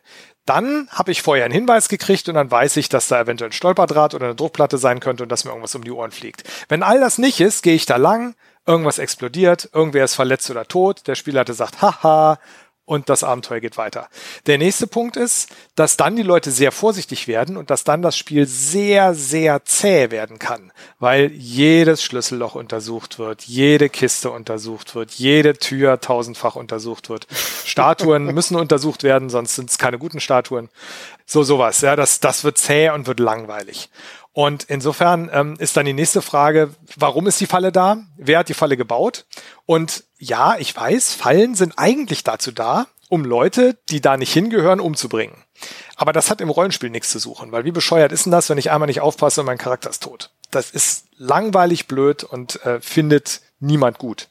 Dann habe ich vorher einen Hinweis gekriegt und dann weiß ich, dass da eventuell ein Stolperdraht oder eine Druckplatte sein könnte und dass mir irgendwas um die Ohren fliegt. Wenn all das nicht ist, gehe ich da lang, irgendwas explodiert, irgendwer ist verletzt oder tot, der Spieler hat gesagt, haha, und das Abenteuer geht weiter. Der nächste Punkt ist, dass dann die Leute sehr vorsichtig werden und dass dann das Spiel sehr, sehr zäh werden kann, weil jedes Schlüsselloch untersucht wird, jede Kiste untersucht wird, jede Tür tausendfach untersucht wird. Statuen müssen untersucht werden, sonst sind es keine guten Statuen. So sowas, ja, das, das wird zäh und wird langweilig. Und insofern ähm, ist dann die nächste Frage, warum ist die Falle da? Wer hat die Falle gebaut? Und ja, ich weiß, Fallen sind eigentlich dazu da, um Leute, die da nicht hingehören, umzubringen. Aber das hat im Rollenspiel nichts zu suchen, weil wie bescheuert ist denn das, wenn ich einmal nicht aufpasse und mein Charakter ist tot? Das ist langweilig blöd und äh, findet niemand gut.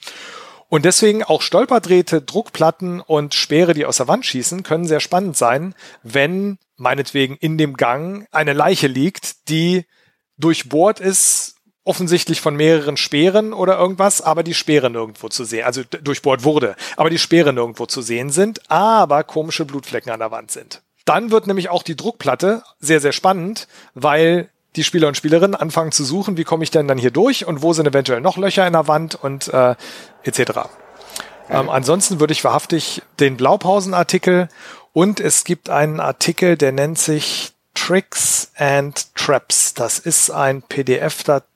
Und deswegen auch Stolperdrähte, Druckplatten und Speere, die aus der Wand schießen, können sehr spannend sein, wenn meinetwegen in dem Gang eine Leiche liegt, die durchbohrt ist, offensichtlich von mehreren Speeren oder irgendwas, aber die Speere nirgendwo zu sehen, also durchbohrt wurde, aber die Speere nirgendwo zu sehen sind, aber komische Blutflecken an der Wand sind. Dann wird nämlich auch die Druckplatte sehr, sehr spannend, weil die Spieler und Spielerinnen anfangen zu suchen, wie komme ich denn dann hier durch und wo sind eventuell noch Löcher in der Wand und äh, etc. Ähm, ansonsten würde ich wahrhaftig den Blaupausenartikel und es gibt einen Artikel, der nennt sich Tricks and Traps. Das ist ein PDF-Datei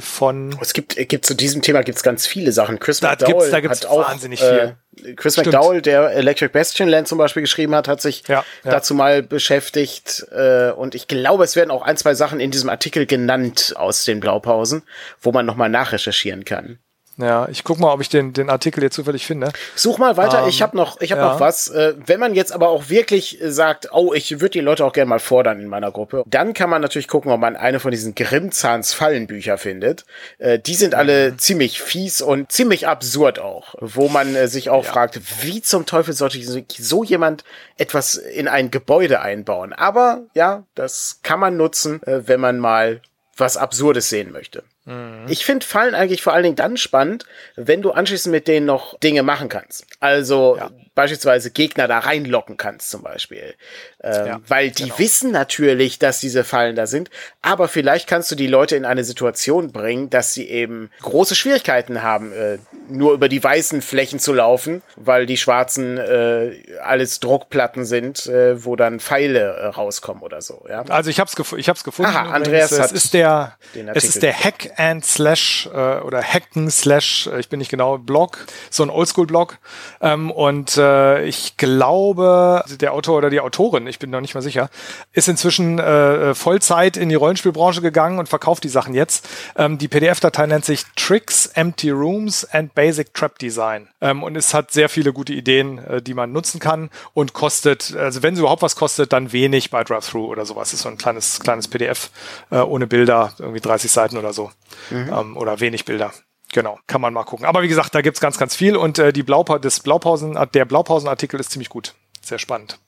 von. Es gibt, gibt zu diesem Thema gibt's ganz viele Sachen. Chris da McDowell gibt's, da gibt's hat auch wahnsinnig viel. Äh, Chris Stimmt. McDowell, der Electric Bastion Land zum Beispiel geschrieben hat, hat sich ja, ja. dazu mal beschäftigt. Äh, und ich glaube, es werden auch ein, zwei Sachen in diesem Artikel genannt aus den Blaupausen, wo man nochmal nachrecherchieren kann. Ja, ich guck mal, ob ich den, den Artikel jetzt zufällig finde. Such mal weiter, ähm, ich habe noch, ich hab ja. noch was. Äh, wenn man jetzt aber auch wirklich sagt, oh, ich würde die Leute auch gerne mal fordern in meiner Gruppe, dann kann man natürlich gucken, ob man eine von diesen Grimmzahns Fallenbücher findet. Äh, die sind alle mhm. ziemlich fies und ziemlich absurd auch, wo man äh, sich auch ja. fragt, wie zum Teufel sollte so jemand etwas in ein Gebäude einbauen? Aber ja, das kann man nutzen, äh, wenn man mal was Absurdes sehen möchte. Mhm. Ich finde Fallen eigentlich vor allen Dingen dann spannend, wenn du anschließend mit denen noch Dinge machen kannst. Also ja. Beispielsweise Gegner da reinlocken kannst zum Beispiel. Ähm, ja, weil die genau. wissen natürlich, dass diese Fallen da sind, aber vielleicht kannst du die Leute in eine Situation bringen, dass sie eben große Schwierigkeiten haben, äh, nur über die weißen Flächen zu laufen, weil die schwarzen äh, alles Druckplatten sind, äh, wo dann Pfeile äh, rauskommen oder so. Ja? Also ich habe es ich hab's gefunden. Aha, Andreas es ist der es ist der Hack and Slash äh, oder Hacken Slash, äh, ich bin nicht genau Blog, so ein Oldschool-Blog ähm, und äh, ich glaube der Autor oder die Autorin, ich bin noch nicht mal sicher, ist inzwischen äh, Vollzeit in die Rollenspielbranche gegangen und verkauft die Sachen jetzt. Ähm, die PDF-Datei nennt sich Tricks, Empty Rooms and Basic Trap Design. Ähm, und es hat sehr viele gute Ideen, äh, die man nutzen kann und kostet, also wenn es überhaupt was kostet, dann wenig bei Drive-Thru oder sowas. Ist so ein kleines, kleines PDF äh, ohne Bilder, irgendwie 30 Seiten oder so. Mhm. Ähm, oder wenig Bilder. Genau, kann man mal gucken. Aber wie gesagt, da gibt's ganz, ganz viel und äh, die Blaupa das Blaupausen, der Blaupausenartikel ist ziemlich gut. Sehr spannend.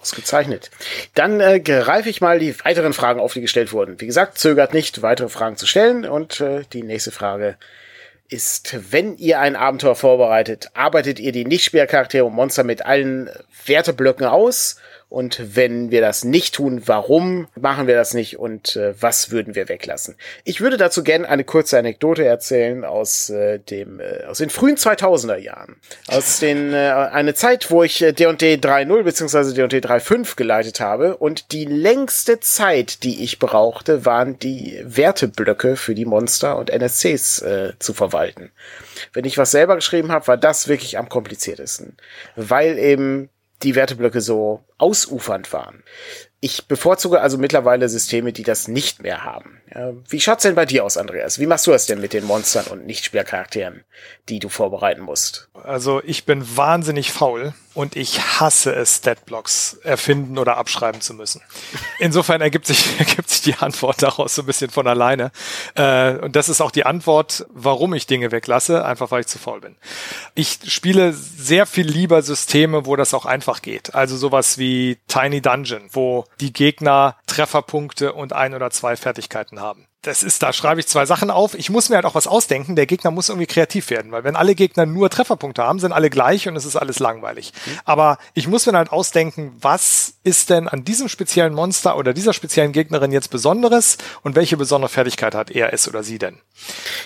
Ausgezeichnet. Dann äh, greife ich mal die weiteren Fragen auf, die gestellt wurden. Wie gesagt, zögert nicht, weitere Fragen zu stellen. Und äh, die nächste Frage ist, wenn ihr ein Abenteuer vorbereitet, arbeitet ihr die Nicht-Spielercharaktere und Monster mit allen Werteblöcken aus Und wenn wir das nicht tun, warum machen wir das nicht und äh, was würden wir weglassen? Ich würde dazu gerne eine kurze Anekdote erzählen aus äh, dem äh, aus den frühen 2000er Jahren. Aus den äh, eine Zeit, wo ich D&D 3.0 bzw. D&D 3.5 geleitet habe und die längste Zeit, die ich brauchte, waren die Werteblöcke für die Monster und NSCs äh, zu verwalten. Wenn ich was selber geschrieben habe, war das wirklich am kompliziertesten, weil eben die Werteblöcke so ausufernd waren. Ich bevorzuge also mittlerweile Systeme, die das nicht mehr haben. Wie schaut's denn bei dir aus, Andreas? Wie machst du das denn mit den Monstern und Nichtspielercharakteren, die du vorbereiten musst? Also ich bin wahnsinnig faul und ich hasse es, Statblocks erfinden oder abschreiben zu müssen. Insofern ergibt sich, ergibt sich die Antwort daraus so ein bisschen von alleine. Äh, und das ist auch die Antwort, warum ich Dinge weglasse, einfach weil ich zu faul bin. Ich spiele sehr viel lieber Systeme, wo das auch einfach geht. Also sowas wie Tiny Dungeon, wo die Gegner Trefferpunkte und ein oder zwei Fertigkeiten haben das ist, da schreibe ich zwei Sachen auf. Ich muss mir halt auch was ausdenken. Der Gegner muss irgendwie kreativ werden, weil wenn alle Gegner nur Trefferpunkte haben, sind alle gleich und es ist alles langweilig. Mhm. Aber ich muss mir halt ausdenken, was ist denn an diesem speziellen Monster oder dieser speziellen Gegnerin jetzt Besonderes und welche besondere Fertigkeit hat er, es oder sie denn?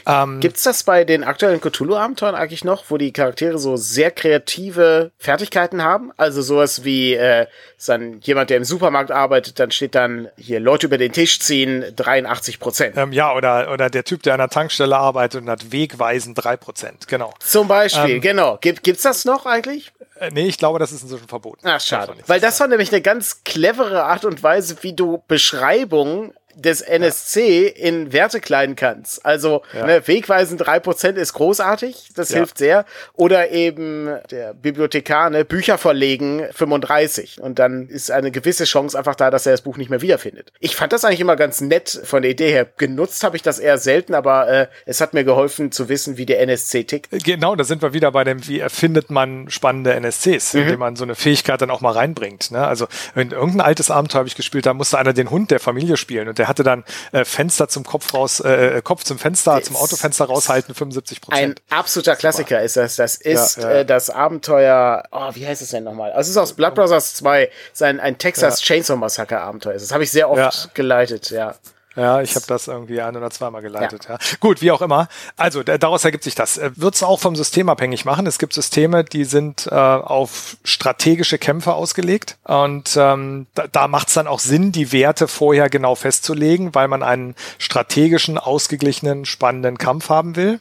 Ähm, Gibt's das bei den aktuellen Cthulhu-Abenteuern eigentlich noch, wo die Charaktere so sehr kreative Fertigkeiten haben? Also sowas wie äh, dann jemand, der im Supermarkt arbeitet, dann steht dann hier Leute über den Tisch ziehen, 83 Prozent. Prozent. Ähm, ja, oder, oder der Typ, der an der Tankstelle arbeitet und hat wegweisend drei Prozent, genau. Zum Beispiel, ähm, genau. Gibt, gibt's das noch eigentlich? Äh, nee, ich glaube, das ist inzwischen verboten. Ach, schade. Weil das war nämlich eine ganz clevere Art und Weise, wie du Beschreibungen des NSC ja. in Werte kleiden kannst. Also ja. ne, Wegweisen drei Prozent ist großartig, das ja. hilft sehr. Oder eben der Bibliothekar, ne, Bücher verlegen 35. Und dann ist eine gewisse Chance einfach da, dass er das Buch nicht mehr wiederfindet. Ich fand das eigentlich immer ganz nett von der Idee her. Genutzt habe ich das eher selten, aber äh, es hat mir geholfen zu wissen, wie der NSC tickt. Äh, genau, da sind wir wieder bei dem, wie erfindet man spannende NSCs, mhm. indem man so eine Fähigkeit dann auch mal reinbringt. Ne? Also wenn irgendein altes Abenteuer habe ich gespielt, da musste einer den Hund der Familie spielen und der hatte dann äh, Fenster zum Kopf raus, äh, äh Kopf zum Fenster, das zum Autofenster raushalten, 75 Prozent. Ein absoluter Klassiker ist das. Das ist ja, ja. Äh, das Abenteuer, oh, wie heißt es denn nochmal? Also es ist aus Blood Brothers 2, sein, ein Texas. Chainsaw Massacre Abenteuer. Das habe ich sehr oft geleitet, ja. Ja, ich habe das irgendwie ein oder zweimal geleitet. Ja. ja. Gut, wie auch immer. Also daraus ergibt sich das. Äh, Wird es auch vom System abhängig machen. Es gibt Systeme, die sind äh, auf strategische Kämpfe ausgelegt. Und ähm, da, da macht es dann auch Sinn, die Werte vorher genau festzulegen, weil man einen strategischen, ausgeglichenen, spannenden Kampf haben will.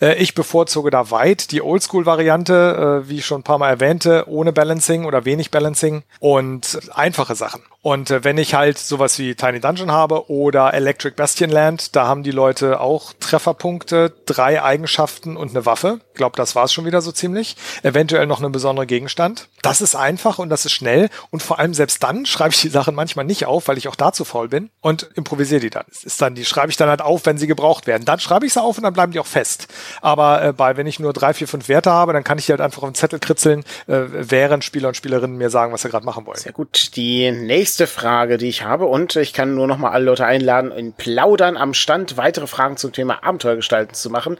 Äh, ich bevorzuge da weit die Oldschool-Variante, äh, wie ich schon ein paar Mal erwähnte, ohne Balancing oder wenig Balancing und einfache Sachen. Und äh, wenn ich halt sowas wie Tiny Dungeon habe oder Electric Bastion Land, da haben die Leute auch Trefferpunkte, drei Eigenschaften und eine Waffe. Ich glaube, das war es schon wieder so ziemlich. Eventuell noch einen besonderen Gegenstand. Das ist einfach und das ist schnell. Und vor allem selbst dann schreibe ich die Sachen manchmal nicht auf, weil ich auch dazu faul bin und improvisiere die dann. Ist dann, die schreibe ich dann halt auf, wenn sie gebraucht werden. Dann schreibe ich sie auf und dann bleiben die auch fest fest. Aber äh, bei, wenn ich nur drei, vier, fünf Werte habe, dann kann ich die halt einfach auf den Zettel kritzeln, äh, während Spieler und Spielerinnen mir sagen, was sie gerade machen wollen. Sehr gut. Die nächste Frage, die ich habe, und ich kann nur noch mal alle Leute einladen, in Plaudern am Stand weitere Fragen zum Thema Abenteuergestalten zu machen.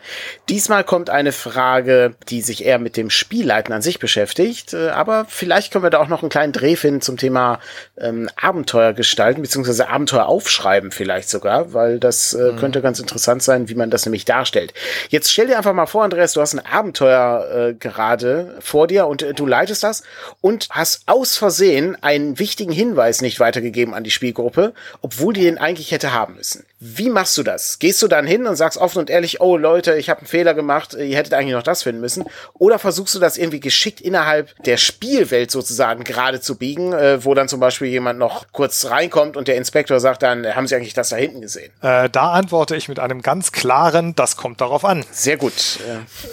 Diesmal kommt eine Frage, die sich eher mit dem Spielleiten an sich beschäftigt, äh, aber vielleicht können wir da auch noch einen kleinen Dreh finden zum Thema ähm, Abenteuer gestalten, beziehungsweise Abenteuer aufschreiben vielleicht sogar, weil das äh, mhm. könnte ganz interessant sein, wie man das nämlich darstellt. Jetzt stell dir einfach mal vor, Andreas, du hast ein Abenteuer äh, gerade vor dir und äh, du leitest das und hast aus Versehen einen wichtigen Hinweis nicht weitergegeben an die Spielgruppe, obwohl die den eigentlich hätte haben müssen. Wie machst du das? Gehst du dann hin und sagst offen und ehrlich, oh Leute, ich habe einen Fehler gemacht, ihr hättet eigentlich noch das finden müssen? Oder versuchst du das irgendwie geschickt innerhalb der Spielwelt sozusagen gerade zu biegen, äh, wo dann zum Beispiel jemand noch kurz reinkommt und der Inspektor sagt dann, haben Sie eigentlich das da hinten gesehen? Äh, da antworte ich mit einem ganz klaren, das kommt darauf an. Sehr gut.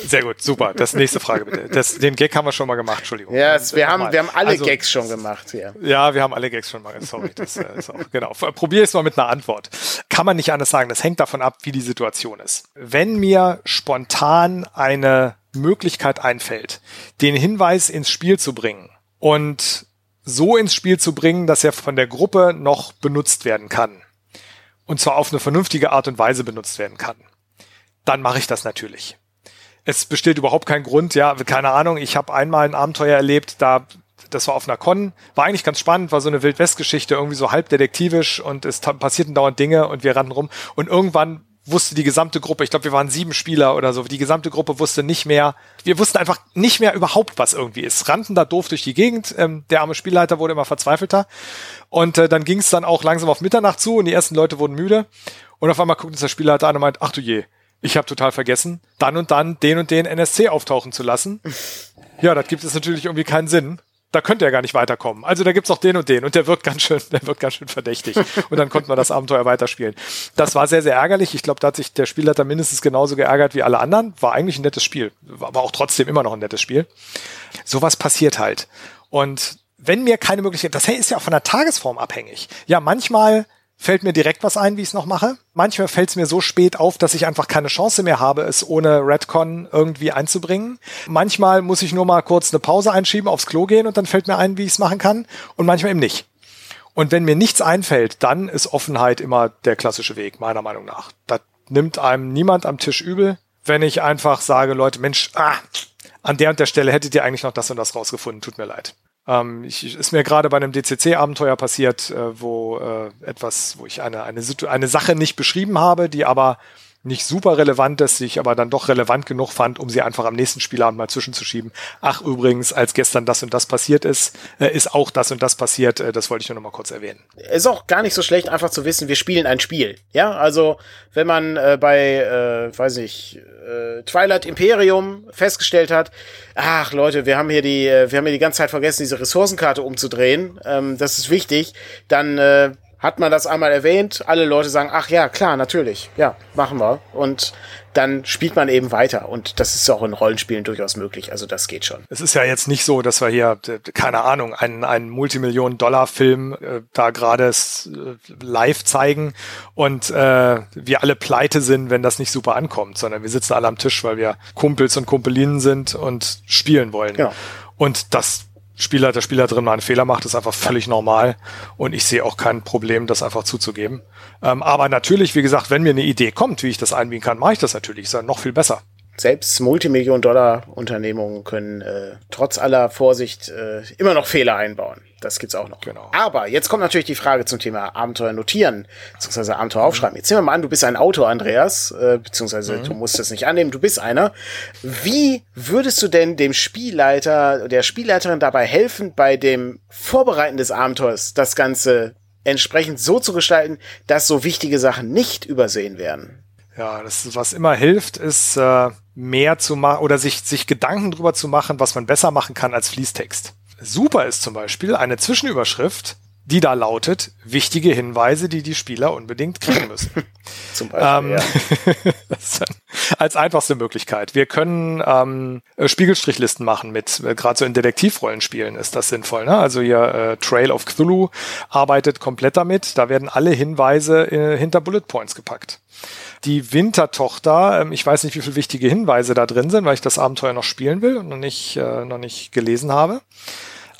Sehr gut, super. Das nächste Frage bitte. Das, den Gag haben wir schon mal gemacht, Entschuldigung. Ja, yes, wir, haben, wir haben alle also, Gags schon gemacht hier. Ja, wir haben alle Gags schon mal. Sorry, das äh, ist auch, genau. Probier es mal mit einer Antwort. Kann man nicht anders sagen. Das hängt davon ab, wie die Situation ist. Wenn mir spontan eine Möglichkeit einfällt, den Hinweis ins Spiel zu bringen und so ins Spiel zu bringen, dass er von der Gruppe noch benutzt werden kann. Und zwar auf eine vernünftige Art und Weise benutzt werden kann dann mache ich das natürlich. Es besteht überhaupt kein Grund, ja, keine Ahnung, ich habe einmal ein Abenteuer erlebt, da das war auf einer Con, war eigentlich ganz spannend, war so eine Wildwest-Geschichte, irgendwie so halb detektivisch und es passierten dauernd Dinge und wir rannten rum und irgendwann wusste die gesamte Gruppe, ich glaube, wir waren sieben Spieler oder so, die gesamte Gruppe wusste nicht mehr, wir wussten einfach nicht mehr überhaupt, was irgendwie ist. Rannten da doof durch die Gegend, ähm, der arme Spielleiter wurde immer verzweifelter und äh, dann ging es dann auch langsam auf Mitternacht zu und die ersten Leute wurden müde und auf einmal guckt uns der Spielleiter an und meint, ach du je, ich habe total vergessen, dann und dann den und den NSC auftauchen zu lassen. Ja, das gibt es natürlich irgendwie keinen Sinn da könnte er gar nicht weiterkommen. Also da gibt's auch den und den und der wirkt ganz schön, der wirkt ganz schön verdächtig. Und dann konnte man das Abenteuer weiterspielen. Das war sehr, sehr ärgerlich. Ich glaube, da hat sich der Spielleiter mindestens genauso geärgert wie alle anderen. War eigentlich ein nettes Spiel. War aber auch trotzdem immer noch ein nettes Spiel. Sowas passiert halt. Und wenn mir keine Möglichkeit, das ist ja auch von der Tagesform abhängig. Ja, manchmal fällt mir direkt was ein, wie ich es noch mache. Manchmal fällt es mir so spät auf, dass ich einfach keine Chance mehr habe, es ohne Redcon irgendwie einzubringen. Manchmal muss ich nur mal kurz eine Pause einschieben, aufs Klo gehen und dann fällt mir ein, wie ich es machen kann. Und manchmal eben nicht. Und wenn mir nichts einfällt, dann ist Offenheit immer der klassische Weg, meiner Meinung nach. Da nimmt einem niemand am Tisch übel, wenn ich einfach sage, Leute, Mensch, ah, an der und der Stelle hättet ihr eigentlich noch das und das rausgefunden, tut mir leid. Ähm, ich, ist mir gerade bei einem DCC-Abenteuer passiert, äh, wo äh, etwas, wo ich eine, eine, eine Sache nicht beschrieben habe, die aber nicht super relevant die ich aber dann doch relevant genug fand, um sie einfach am nächsten Spielabend mal zwischenzuschieben. Ach, übrigens, als gestern das und das passiert ist, äh, ist auch das und das passiert. Äh, das wollte ich nur noch mal kurz erwähnen. Ist auch gar nicht so schlecht, einfach zu wissen, wir spielen ein Spiel. Ja, also wenn man äh, bei, äh, weiß ich, äh, Twilight Imperium festgestellt hat, ach Leute, wir haben hier die, äh, wir haben hier die ganze Zeit vergessen, diese Ressourcenkarte umzudrehen. Ähm, das ist wichtig. Dann äh, hat man das einmal erwähnt, alle Leute sagen, ach ja, klar, natürlich, ja, machen wir. Und dann spielt man eben weiter. Und das ist auch in Rollenspielen durchaus möglich. Also das geht schon. Es ist ja jetzt nicht so, dass wir hier, keine Ahnung, einen, einen Multimillionen-Dollar-Film äh, da gerade äh, live zeigen und äh, wir alle pleite sind, wenn das nicht super ankommt, sondern wir sitzen alle am Tisch, weil wir Kumpels und Kumpelinen sind und spielen wollen. Genau. Und das Spieler, der Spieler drin mal einen Fehler macht, ist einfach völlig normal und ich sehe auch kein Problem, das einfach zuzugeben. Ähm, aber natürlich, wie gesagt, wenn mir eine Idee kommt, wie ich das einbiegen kann, mache ich das natürlich. Ist ja noch viel besser. Selbst Multimillion-Dollar-Unternehmungen können äh, trotz aller Vorsicht äh, immer noch Fehler einbauen. Das gibt's auch noch. Genau. Aber jetzt kommt natürlich die Frage zum Thema Abenteuer notieren, beziehungsweise Abenteuer aufschreiben. Jetzt nehmen wir mal an, du bist ein Autor, Andreas, äh, beziehungsweise mhm. du musst das nicht annehmen, du bist einer. Wie würdest du denn dem Spielleiter, der Spielleiterin dabei helfen, bei dem Vorbereiten des Abenteuers das Ganze entsprechend so zu gestalten, dass so wichtige Sachen nicht übersehen werden? Ja, das, was immer hilft, ist äh, mehr zu machen oder sich, sich Gedanken drüber zu machen, was man besser machen kann als Fließtext. Super ist zum Beispiel eine Zwischenüberschrift, die da lautet, wichtige Hinweise, die die Spieler unbedingt kriegen müssen. Zum Beispiel, ähm, ja. als einfachste Möglichkeit. Wir können ähm, Spiegelstrichlisten machen mit, äh, gerade so in Detektivrollenspielen ist das sinnvoll. Ne? Also hier äh, Trail of Cthulhu arbeitet komplett damit. Da werden alle Hinweise äh, hinter Bullet Points gepackt. Die Wintertochter, ähm, ich weiß nicht, wie viele wichtige Hinweise da drin sind, weil ich das Abenteuer noch spielen will und noch nicht, äh, noch nicht gelesen habe.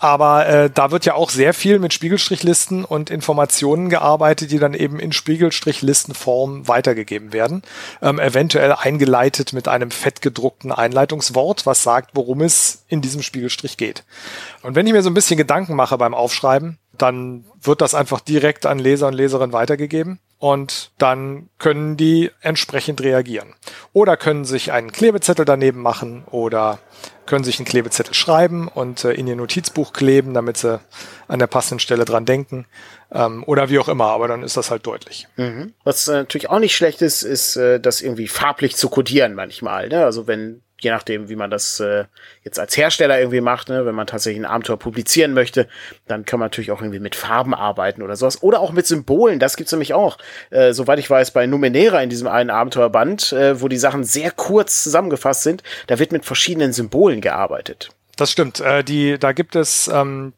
Aber äh, da wird ja auch sehr viel mit Spiegelstrichlisten und Informationen gearbeitet, die dann eben in Spiegelstrichlistenform weitergegeben werden. Ähm, eventuell eingeleitet mit einem fettgedruckten Einleitungswort, was sagt, worum es in diesem Spiegelstrich geht. Und wenn ich mir so ein bisschen Gedanken mache beim Aufschreiben, dann wird das einfach direkt an Leser und Leserinnen weitergegeben und dann können die entsprechend reagieren. Oder können sich einen Klebezettel daneben machen oder können sich einen Klebezettel schreiben und äh, in ihr Notizbuch kleben, damit sie an der passenden Stelle dran denken. Ähm, oder wie auch immer, aber dann ist das halt deutlich. Mhm. Was äh, natürlich auch nicht schlecht ist, ist, äh, das irgendwie farblich zu kodieren manchmal. Ne? Also wenn je nachdem, wie man das äh, jetzt als Hersteller irgendwie macht, ne? wenn man tatsächlich ein Abenteuer publizieren möchte, dann kann man natürlich auch irgendwie mit Farben arbeiten oder sowas. Oder auch mit Symbolen, das gibt's nämlich auch. Äh, soweit ich weiß, bei Numenera in diesem einen Abenteuerband, äh, wo die Sachen sehr kurz zusammengefasst sind, da wird mit verschiedenen Symbolen gearbeitet. Das stimmt. Äh, die, da gibt es ähm,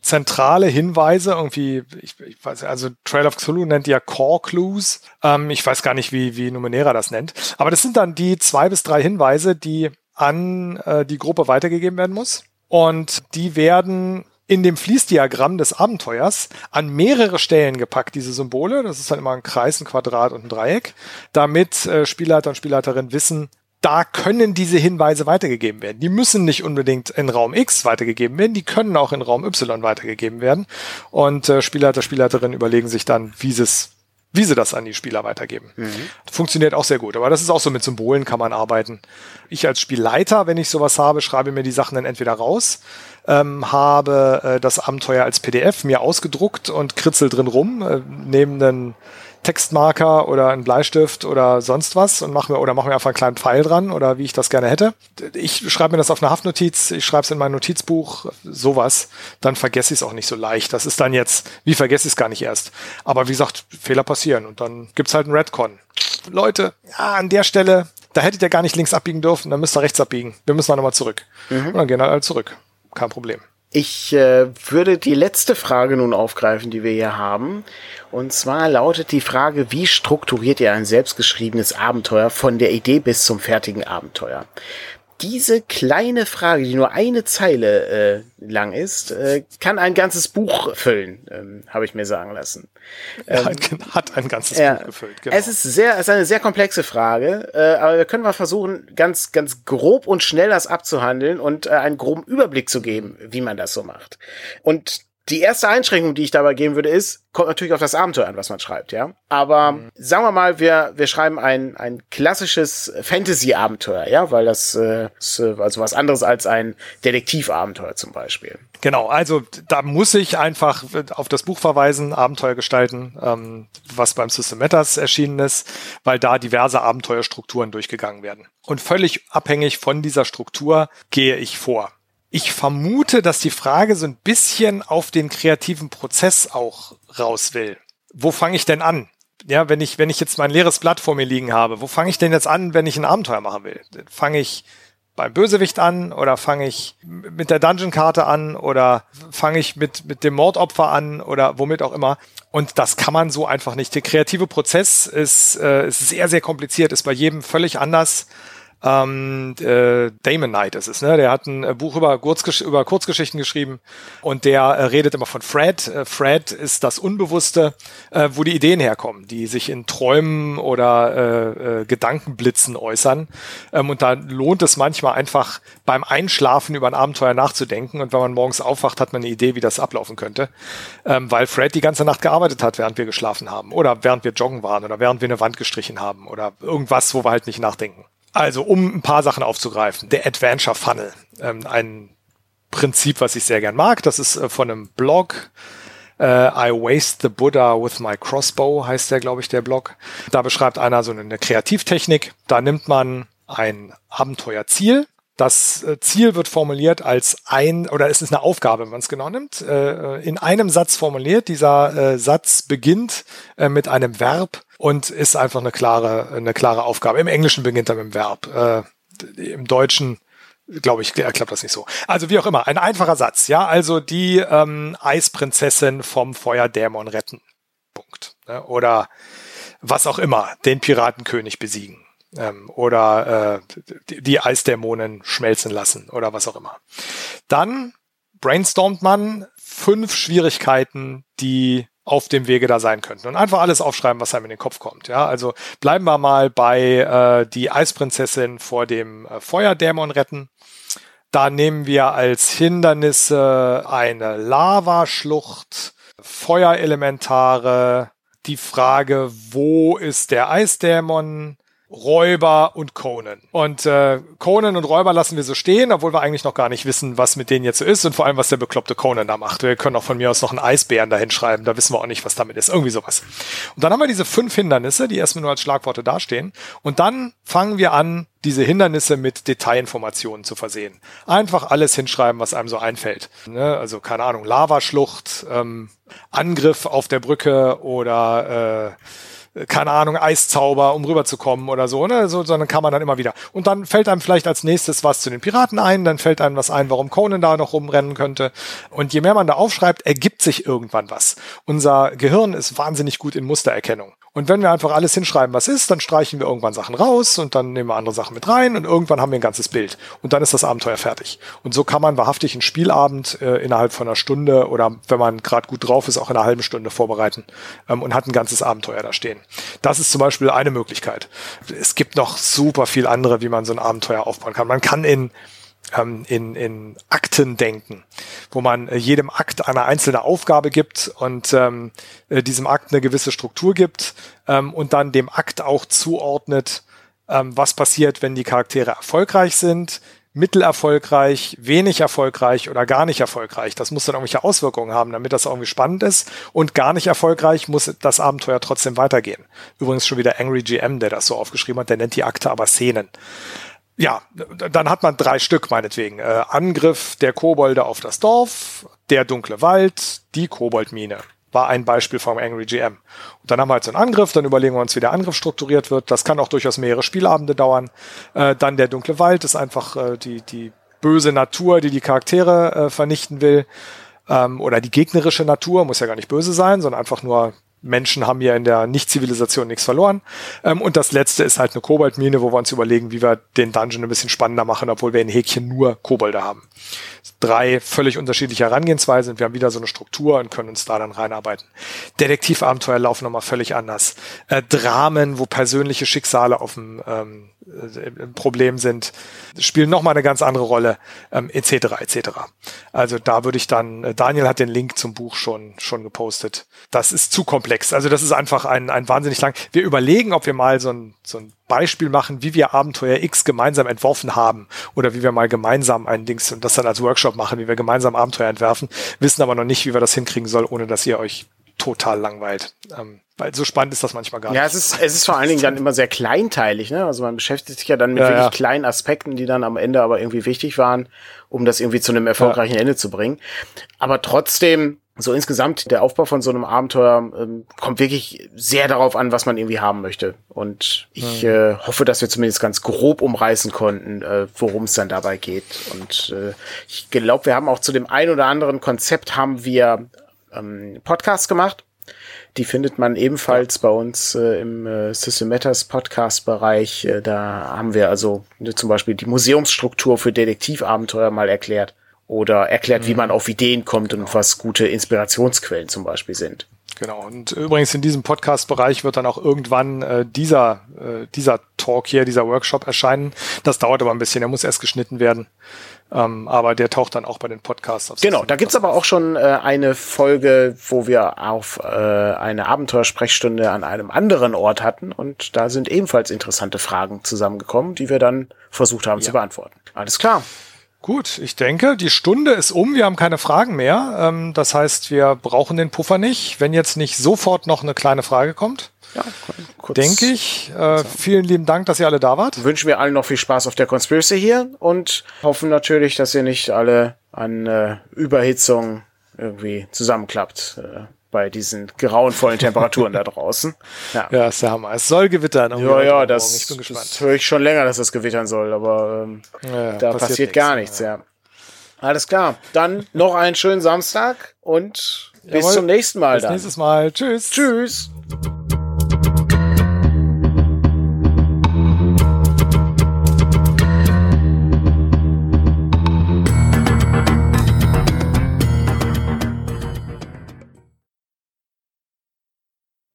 zentrale Hinweise, irgendwie, ich, ich weiß, also Trail of Cthulhu nennt die ja Core Clues. Ähm, ich weiß gar nicht, wie, wie Numenera das nennt. Aber das sind dann die zwei bis drei Hinweise, die an äh, die Gruppe weitergegeben werden muss. Und die werden in dem Fließdiagramm des Abenteuers an mehrere Stellen gepackt, diese Symbole. Das ist dann immer ein Kreis, ein Quadrat und ein Dreieck, damit äh, Spielleiter und Spielleiterinnen wissen, da können diese Hinweise weitergegeben werden. Die müssen nicht unbedingt in Raum X weitergegeben werden, die können auch in Raum Y weitergegeben werden. Und äh, Spielleiter, Spielleiterin überlegen sich dann, wie sie es wie sie das an die Spieler weitergeben. Mhm. Funktioniert auch sehr gut. Aber das ist auch so mit Symbolen kann man arbeiten. Ich als Spielleiter, wenn ich sowas habe, schreibe mir die Sachen dann entweder raus, ähm, habe äh, das Abenteuer als PDF mir ausgedruckt und kritzel drin rum, äh, neben einen Textmarker oder einen Bleistift oder sonst was und mache mir oder mache mir einfach einen kleinen Pfeil dran oder wie ich das gerne hätte. Ich schreibe mir das auf eine Haftnotiz, ich schreibe es in mein Notizbuch, sowas, dann vergesse ich es auch nicht so leicht. Das ist dann jetzt, wie vergesse ich es gar nicht erst. Aber wie gesagt, Fehler passieren und dann gibt's halt einen Redcon. Leute, ja, an der Stelle, da hättet ihr gar nicht links abbiegen dürfen, dann müsst ihr rechts abbiegen. Wir müssen dann nochmal zurück. Mhm. Und dann gehen wir halt zurück. Kein Problem. Ich äh, würde die letzte Frage nun aufgreifen, die wir hier haben. Und zwar lautet die Frage, wie strukturiert ihr ein selbstgeschriebenes Abenteuer von der Idee bis zum fertigen Abenteuer? Diese kleine Frage, die nur eine Zeile äh, lang ist, äh, kann ein ganzes Buch füllen, ähm, habe ich mir sagen lassen. Ähm, hat ein ganzes äh, Buch gefüllt. Genau. Es ist sehr, es ist eine sehr komplexe Frage, äh, aber wir können mal versuchen, ganz, ganz grob und schnell das abzuhandeln und äh, einen groben Überblick zu geben, wie man das so macht. Und die erste Einschränkung, die ich dabei geben würde, ist, kommt natürlich auf das Abenteuer an, was man schreibt, ja. Aber mhm. sagen wir mal, wir, wir schreiben ein, ein klassisches Fantasy-Abenteuer, ja, weil das äh, ist äh, also was anderes als ein Detektivabenteuer zum Beispiel. Genau, also da muss ich einfach auf das Buch verweisen, Abenteuer gestalten, ähm, was beim System Matters erschienen ist, weil da diverse Abenteuerstrukturen durchgegangen werden. Und völlig abhängig von dieser Struktur gehe ich vor. Ich vermute, dass die Frage so ein bisschen auf den kreativen Prozess auch raus will. Wo fange ich denn an? Ja, wenn ich, wenn ich jetzt mein leeres Blatt vor mir liegen habe, wo fange ich denn jetzt an, wenn ich ein Abenteuer machen will? Fange ich beim Bösewicht an oder fange ich mit der Dungeon-Karte an oder fange ich mit, mit dem Mordopfer an oder womit auch immer. Und das kann man so einfach nicht. Der kreative Prozess ist, äh, ist sehr, sehr kompliziert, ist bei jedem völlig anders ähm, äh, Damon Knight ist es, ne? Der hat ein äh, Buch über, Kurzgesch über Kurzgeschichten geschrieben und der äh, redet immer von Fred. Äh, Fred ist das Unbewusste, äh, wo die Ideen herkommen, die sich in Träumen oder äh, äh, Gedankenblitzen äußern. Ähm, und da lohnt es manchmal einfach beim Einschlafen über ein Abenteuer nachzudenken und wenn man morgens aufwacht, hat man eine Idee, wie das ablaufen könnte. Ähm, weil Fred die ganze Nacht gearbeitet hat, während wir geschlafen haben oder während wir joggen waren oder während wir eine Wand gestrichen haben oder irgendwas, wo wir halt nicht nachdenken. Also, um ein paar Sachen aufzugreifen. Der Adventure Funnel. Ähm, ein Prinzip, was ich sehr gern mag. Das ist äh, von einem Blog. Äh, I Waste the Buddha with my Crossbow heißt der, glaube ich, der Blog. Da beschreibt einer so eine Kreativtechnik. Da nimmt man ein Abenteuerziel. Das äh, Ziel wird formuliert als ein, oder es ist eine Aufgabe, wenn man es genau nimmt, äh, in einem Satz formuliert. Dieser Satz beginnt mit einem Verb und ist einfach eine klare, eine klare Aufgabe. Im Englischen beginnt er mit dem Verb. Äh, Im Deutschen glaube ich, klappt das nicht so. Also wie auch immer, ein einfacher Satz, ja. Also die ähm, Eisprinzessin vom Feuerdämon retten. Punkt. Ne? Oder was auch immer, den Piratenkönig besiegen. Ähm, oder äh, die, Eisdämonen schmelzen lassen oder was auch immer. Dann brainstormt man fünf Schwierigkeiten, die auf dem Wege da sein könnten. Und einfach alles aufschreiben, was einem in den Kopf kommt. Ja, also bleiben wir mal bei äh, die Eisprinzessin vor dem äh, Feuerdämon retten. Da nehmen wir als Hindernisse eine Lavaschlucht, Feuerelementare, die Frage, wo ist der Eisdämon? Räuber und Conan. Und äh, Conan und Räuber lassen wir so stehen, obwohl wir eigentlich noch gar nicht wissen, was mit denen jetzt so ist und vor allem, was der bekloppte Conan da macht. Wir können auch von mir aus noch einen Eisbären da hinschreiben, da wissen wir auch nicht, was damit ist. Irgendwie sowas. Und dann haben wir diese fünf Hindernisse, die erstmal nur als Schlagworte dastehen. Und dann fangen wir an, diese Hindernisse mit Detailinformationen zu versehen. Einfach alles hinschreiben, was einem so einfällt. Ne? Also keine Ahnung, Lavaschlucht, ähm, Angriff auf der Brücke oder äh, keine Ahnung, Eiszauber, um rüberzukommen oder so, ne? So, sondern kann man dann immer wieder. Und dann fällt einem vielleicht als nächstes was zu den Piraten ein, dann fällt einem was ein, warum Conan da noch rumrennen könnte. Und je mehr man da aufschreibt, ergibt sich irgendwann was. Unser Gehirn ist wahnsinnig gut in Mustererkennung. Und wenn wir einfach alles hinschreiben, was ist, dann streichen wir irgendwann Sachen raus und dann nehmen wir andere Sachen mit rein und irgendwann haben wir ein ganzes Bild. Und dann ist das Abenteuer fertig. Und so kann man wahrhaftig einen Spielabend äh, innerhalb von einer Stunde oder wenn man gerade gut drauf ist, auch in einer halben Stunde vorbereiten ähm, und hat ein ganzes Abenteuer da stehen. Das ist zum Beispiel eine Möglichkeit. Es gibt noch super viel andere, wie man so ein Abenteuer aufbauen kann. Man kann in in, in Akten denken, wo man äh, jedem Akt eine einzelne Aufgabe gibt und ähm, äh, diesem Akt eine gewisse Struktur gibt ähm, und dann dem Akt auch zuordnet, ähm, was passiert, wenn die Charaktere erfolgreich sind, mittelerfolgreich, wenig erfolgreich oder gar nicht erfolgreich. Das muss dann irgendwelche Auswirkungen haben, damit das irgendwie spannend ist. Und gar nicht erfolgreich muss das Abenteuer trotzdem weitergehen. Übrigens schon wieder Angry GM, der das so aufgeschrieben hat, der nennt die Akte aber Szenen. Ja, dann hat man drei Stück meinetwegen. Äh, Angriff der Kobolde auf das Dorf, der dunkle Wald, die Koboldmine. War ein Beispiel vom Angry GM. Und dann haben wir halt so einen Angriff, dann überlegen wir uns, wie der Angriff strukturiert wird. Das kann auch durchaus mehrere Spielabende dauern. Äh, dann der dunkle Wald ist einfach äh, die, die böse Natur, die die Charaktere äh, vernichten will. Ähm, oder die gegnerische Natur, muss ja gar nicht böse sein, sondern einfach nur Menschen haben ja in der Nicht-Zivilisation nichts verloren. Ähm, und das letzte ist halt eine Koboldmine, wo wir uns überlegen, wie wir den Dungeon ein bisschen spannender machen, obwohl wir in Häkchen nur Kobolde haben. Drei völlig unterschiedliche Herangehensweisen. Wir haben wieder so eine Struktur und können uns da dann reinarbeiten. Detektivabenteuer laufen nochmal völlig anders. Äh, Dramen, wo persönliche Schicksale auf dem ähm, äh, Problem sind, spielen nochmal eine ganz andere Rolle, ähm, etc. etc. Also da würde ich dann, äh, Daniel hat den Link zum Buch schon, schon gepostet. Das ist zu komplex. Also das ist einfach ein, ein wahnsinnig lang. Wir überlegen, ob wir mal so ein, so ein Beispiel machen, wie wir Abenteuer X gemeinsam entworfen haben oder wie wir mal gemeinsam ein Dings und das dann als Workshop machen, wie wir gemeinsam Abenteuer entwerfen, wissen aber noch nicht, wie wir das hinkriegen soll, ohne dass ihr euch total langweilt. Ähm, weil so spannend ist das manchmal gar ja, nicht. Ja, es ist, es ist vor allen Dingen dann immer sehr kleinteilig, ne? Also man beschäftigt sich ja dann mit ja, wirklich ja. kleinen Aspekten, die dann am Ende aber irgendwie wichtig waren, um das irgendwie zu einem erfolgreichen. Ende zu bringen. Aber trotzdem, so insgesamt, der Aufbau von so einem Abenteuer ähm, kommt wirklich sehr darauf an, was man irgendwie haben möchte. Und ich mhm. äh, hoffe, dass wir zumindest ganz grob umreißen konnten, äh, worum es dann dabei geht. Und äh, ich glaube, wir haben auch zu dem ein oder anderen Konzept haben wir ähm, Podcasts gemacht die findet man ebenfalls bei uns äh, im äh, System Matters Podcast-Bereich. Äh, da haben wir also ne, zum Beispiel die Museumsstruktur für Detektivabenteuer mal erklärt oder erklärt, mhm. wie man auf Ideen kommt und was gute Inspirationsquellen zum Beispiel sind. Genau. Und übrigens in diesem Podcast-Bereich wird dann auch irgendwann äh, dieser, äh, dieser Talk hier, dieser Workshop erscheinen. Das dauert aber ein bisschen, der muss erst geschnitten werden. Ähm, aber der taucht dann auch bei den Podcasts auf. Genau, da gibt's aber auch schon äh, eine Folge, wo wir auf äh, eine Abenteuersprechstunde an einem anderen Ort hatten und da sind ebenfalls interessante Fragen zusammengekommen, die wir dann versucht haben ja. zu beantworten. Alles klar. Gut, ich denke, die Stunde ist um. Wir haben keine Fragen mehr. Ähm, das heißt, wir brauchen den Puffer nicht. Wenn jetzt nicht sofort noch eine kleine Frage kommt, ja, kurz. Denke ich. Äh, vielen lieben Dank, dass ihr alle da wart. Wünschen wir allen noch viel Spaß auf der Conspiracy hier und hoffen natürlich, dass ihr nicht alle an äh, Überhitzung irgendwie zusammenklappt. Äh, bei diesen grauenvollen Temperaturen da draußen. Ja, ja ist der Hammer. Es soll gewittern. Ja, ja, das, ich bin gespannt. das höre ich schon länger, dass es gewittern soll, aber ähm, ja, da passiert, passiert gar nichts, ja. ja. Alles klar. Dann noch einen schönen Samstag und Jawohl. bis zum nächsten Mal. Bis dann. nächstes Mal. Tschüss. Tschüss.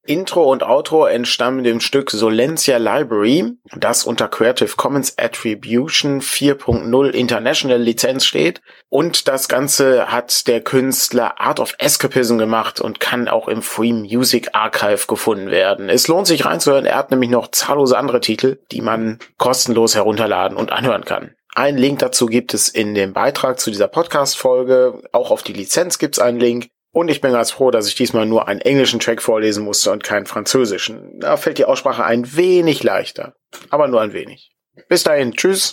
Intro und Outro entstammen dem Stück Solencia Library, das unter Creative Commons Attribution 4.0 International Lizenz steht. Und das Ganze hat der Künstler Art of Escapism gemacht und kann auch im Free Music Archive gefunden werden. Es lohnt sich reinzuhören, er hat nämlich noch zahllose andere Titel, die man kostenlos herunterladen und anhören kann. Ein Link dazu gibt es in dem Beitrag zu dieser Podcast-Folge. Auch auf die Lizenz gibt es einen Link. Und ich bin ganz froh, dass ich diesmal nur einen englischen Track vorlesen musste und keinen französischen. Da fällt die Aussprache ein wenig leichter. Aber nur ein wenig. Bis dahin. Tschüss.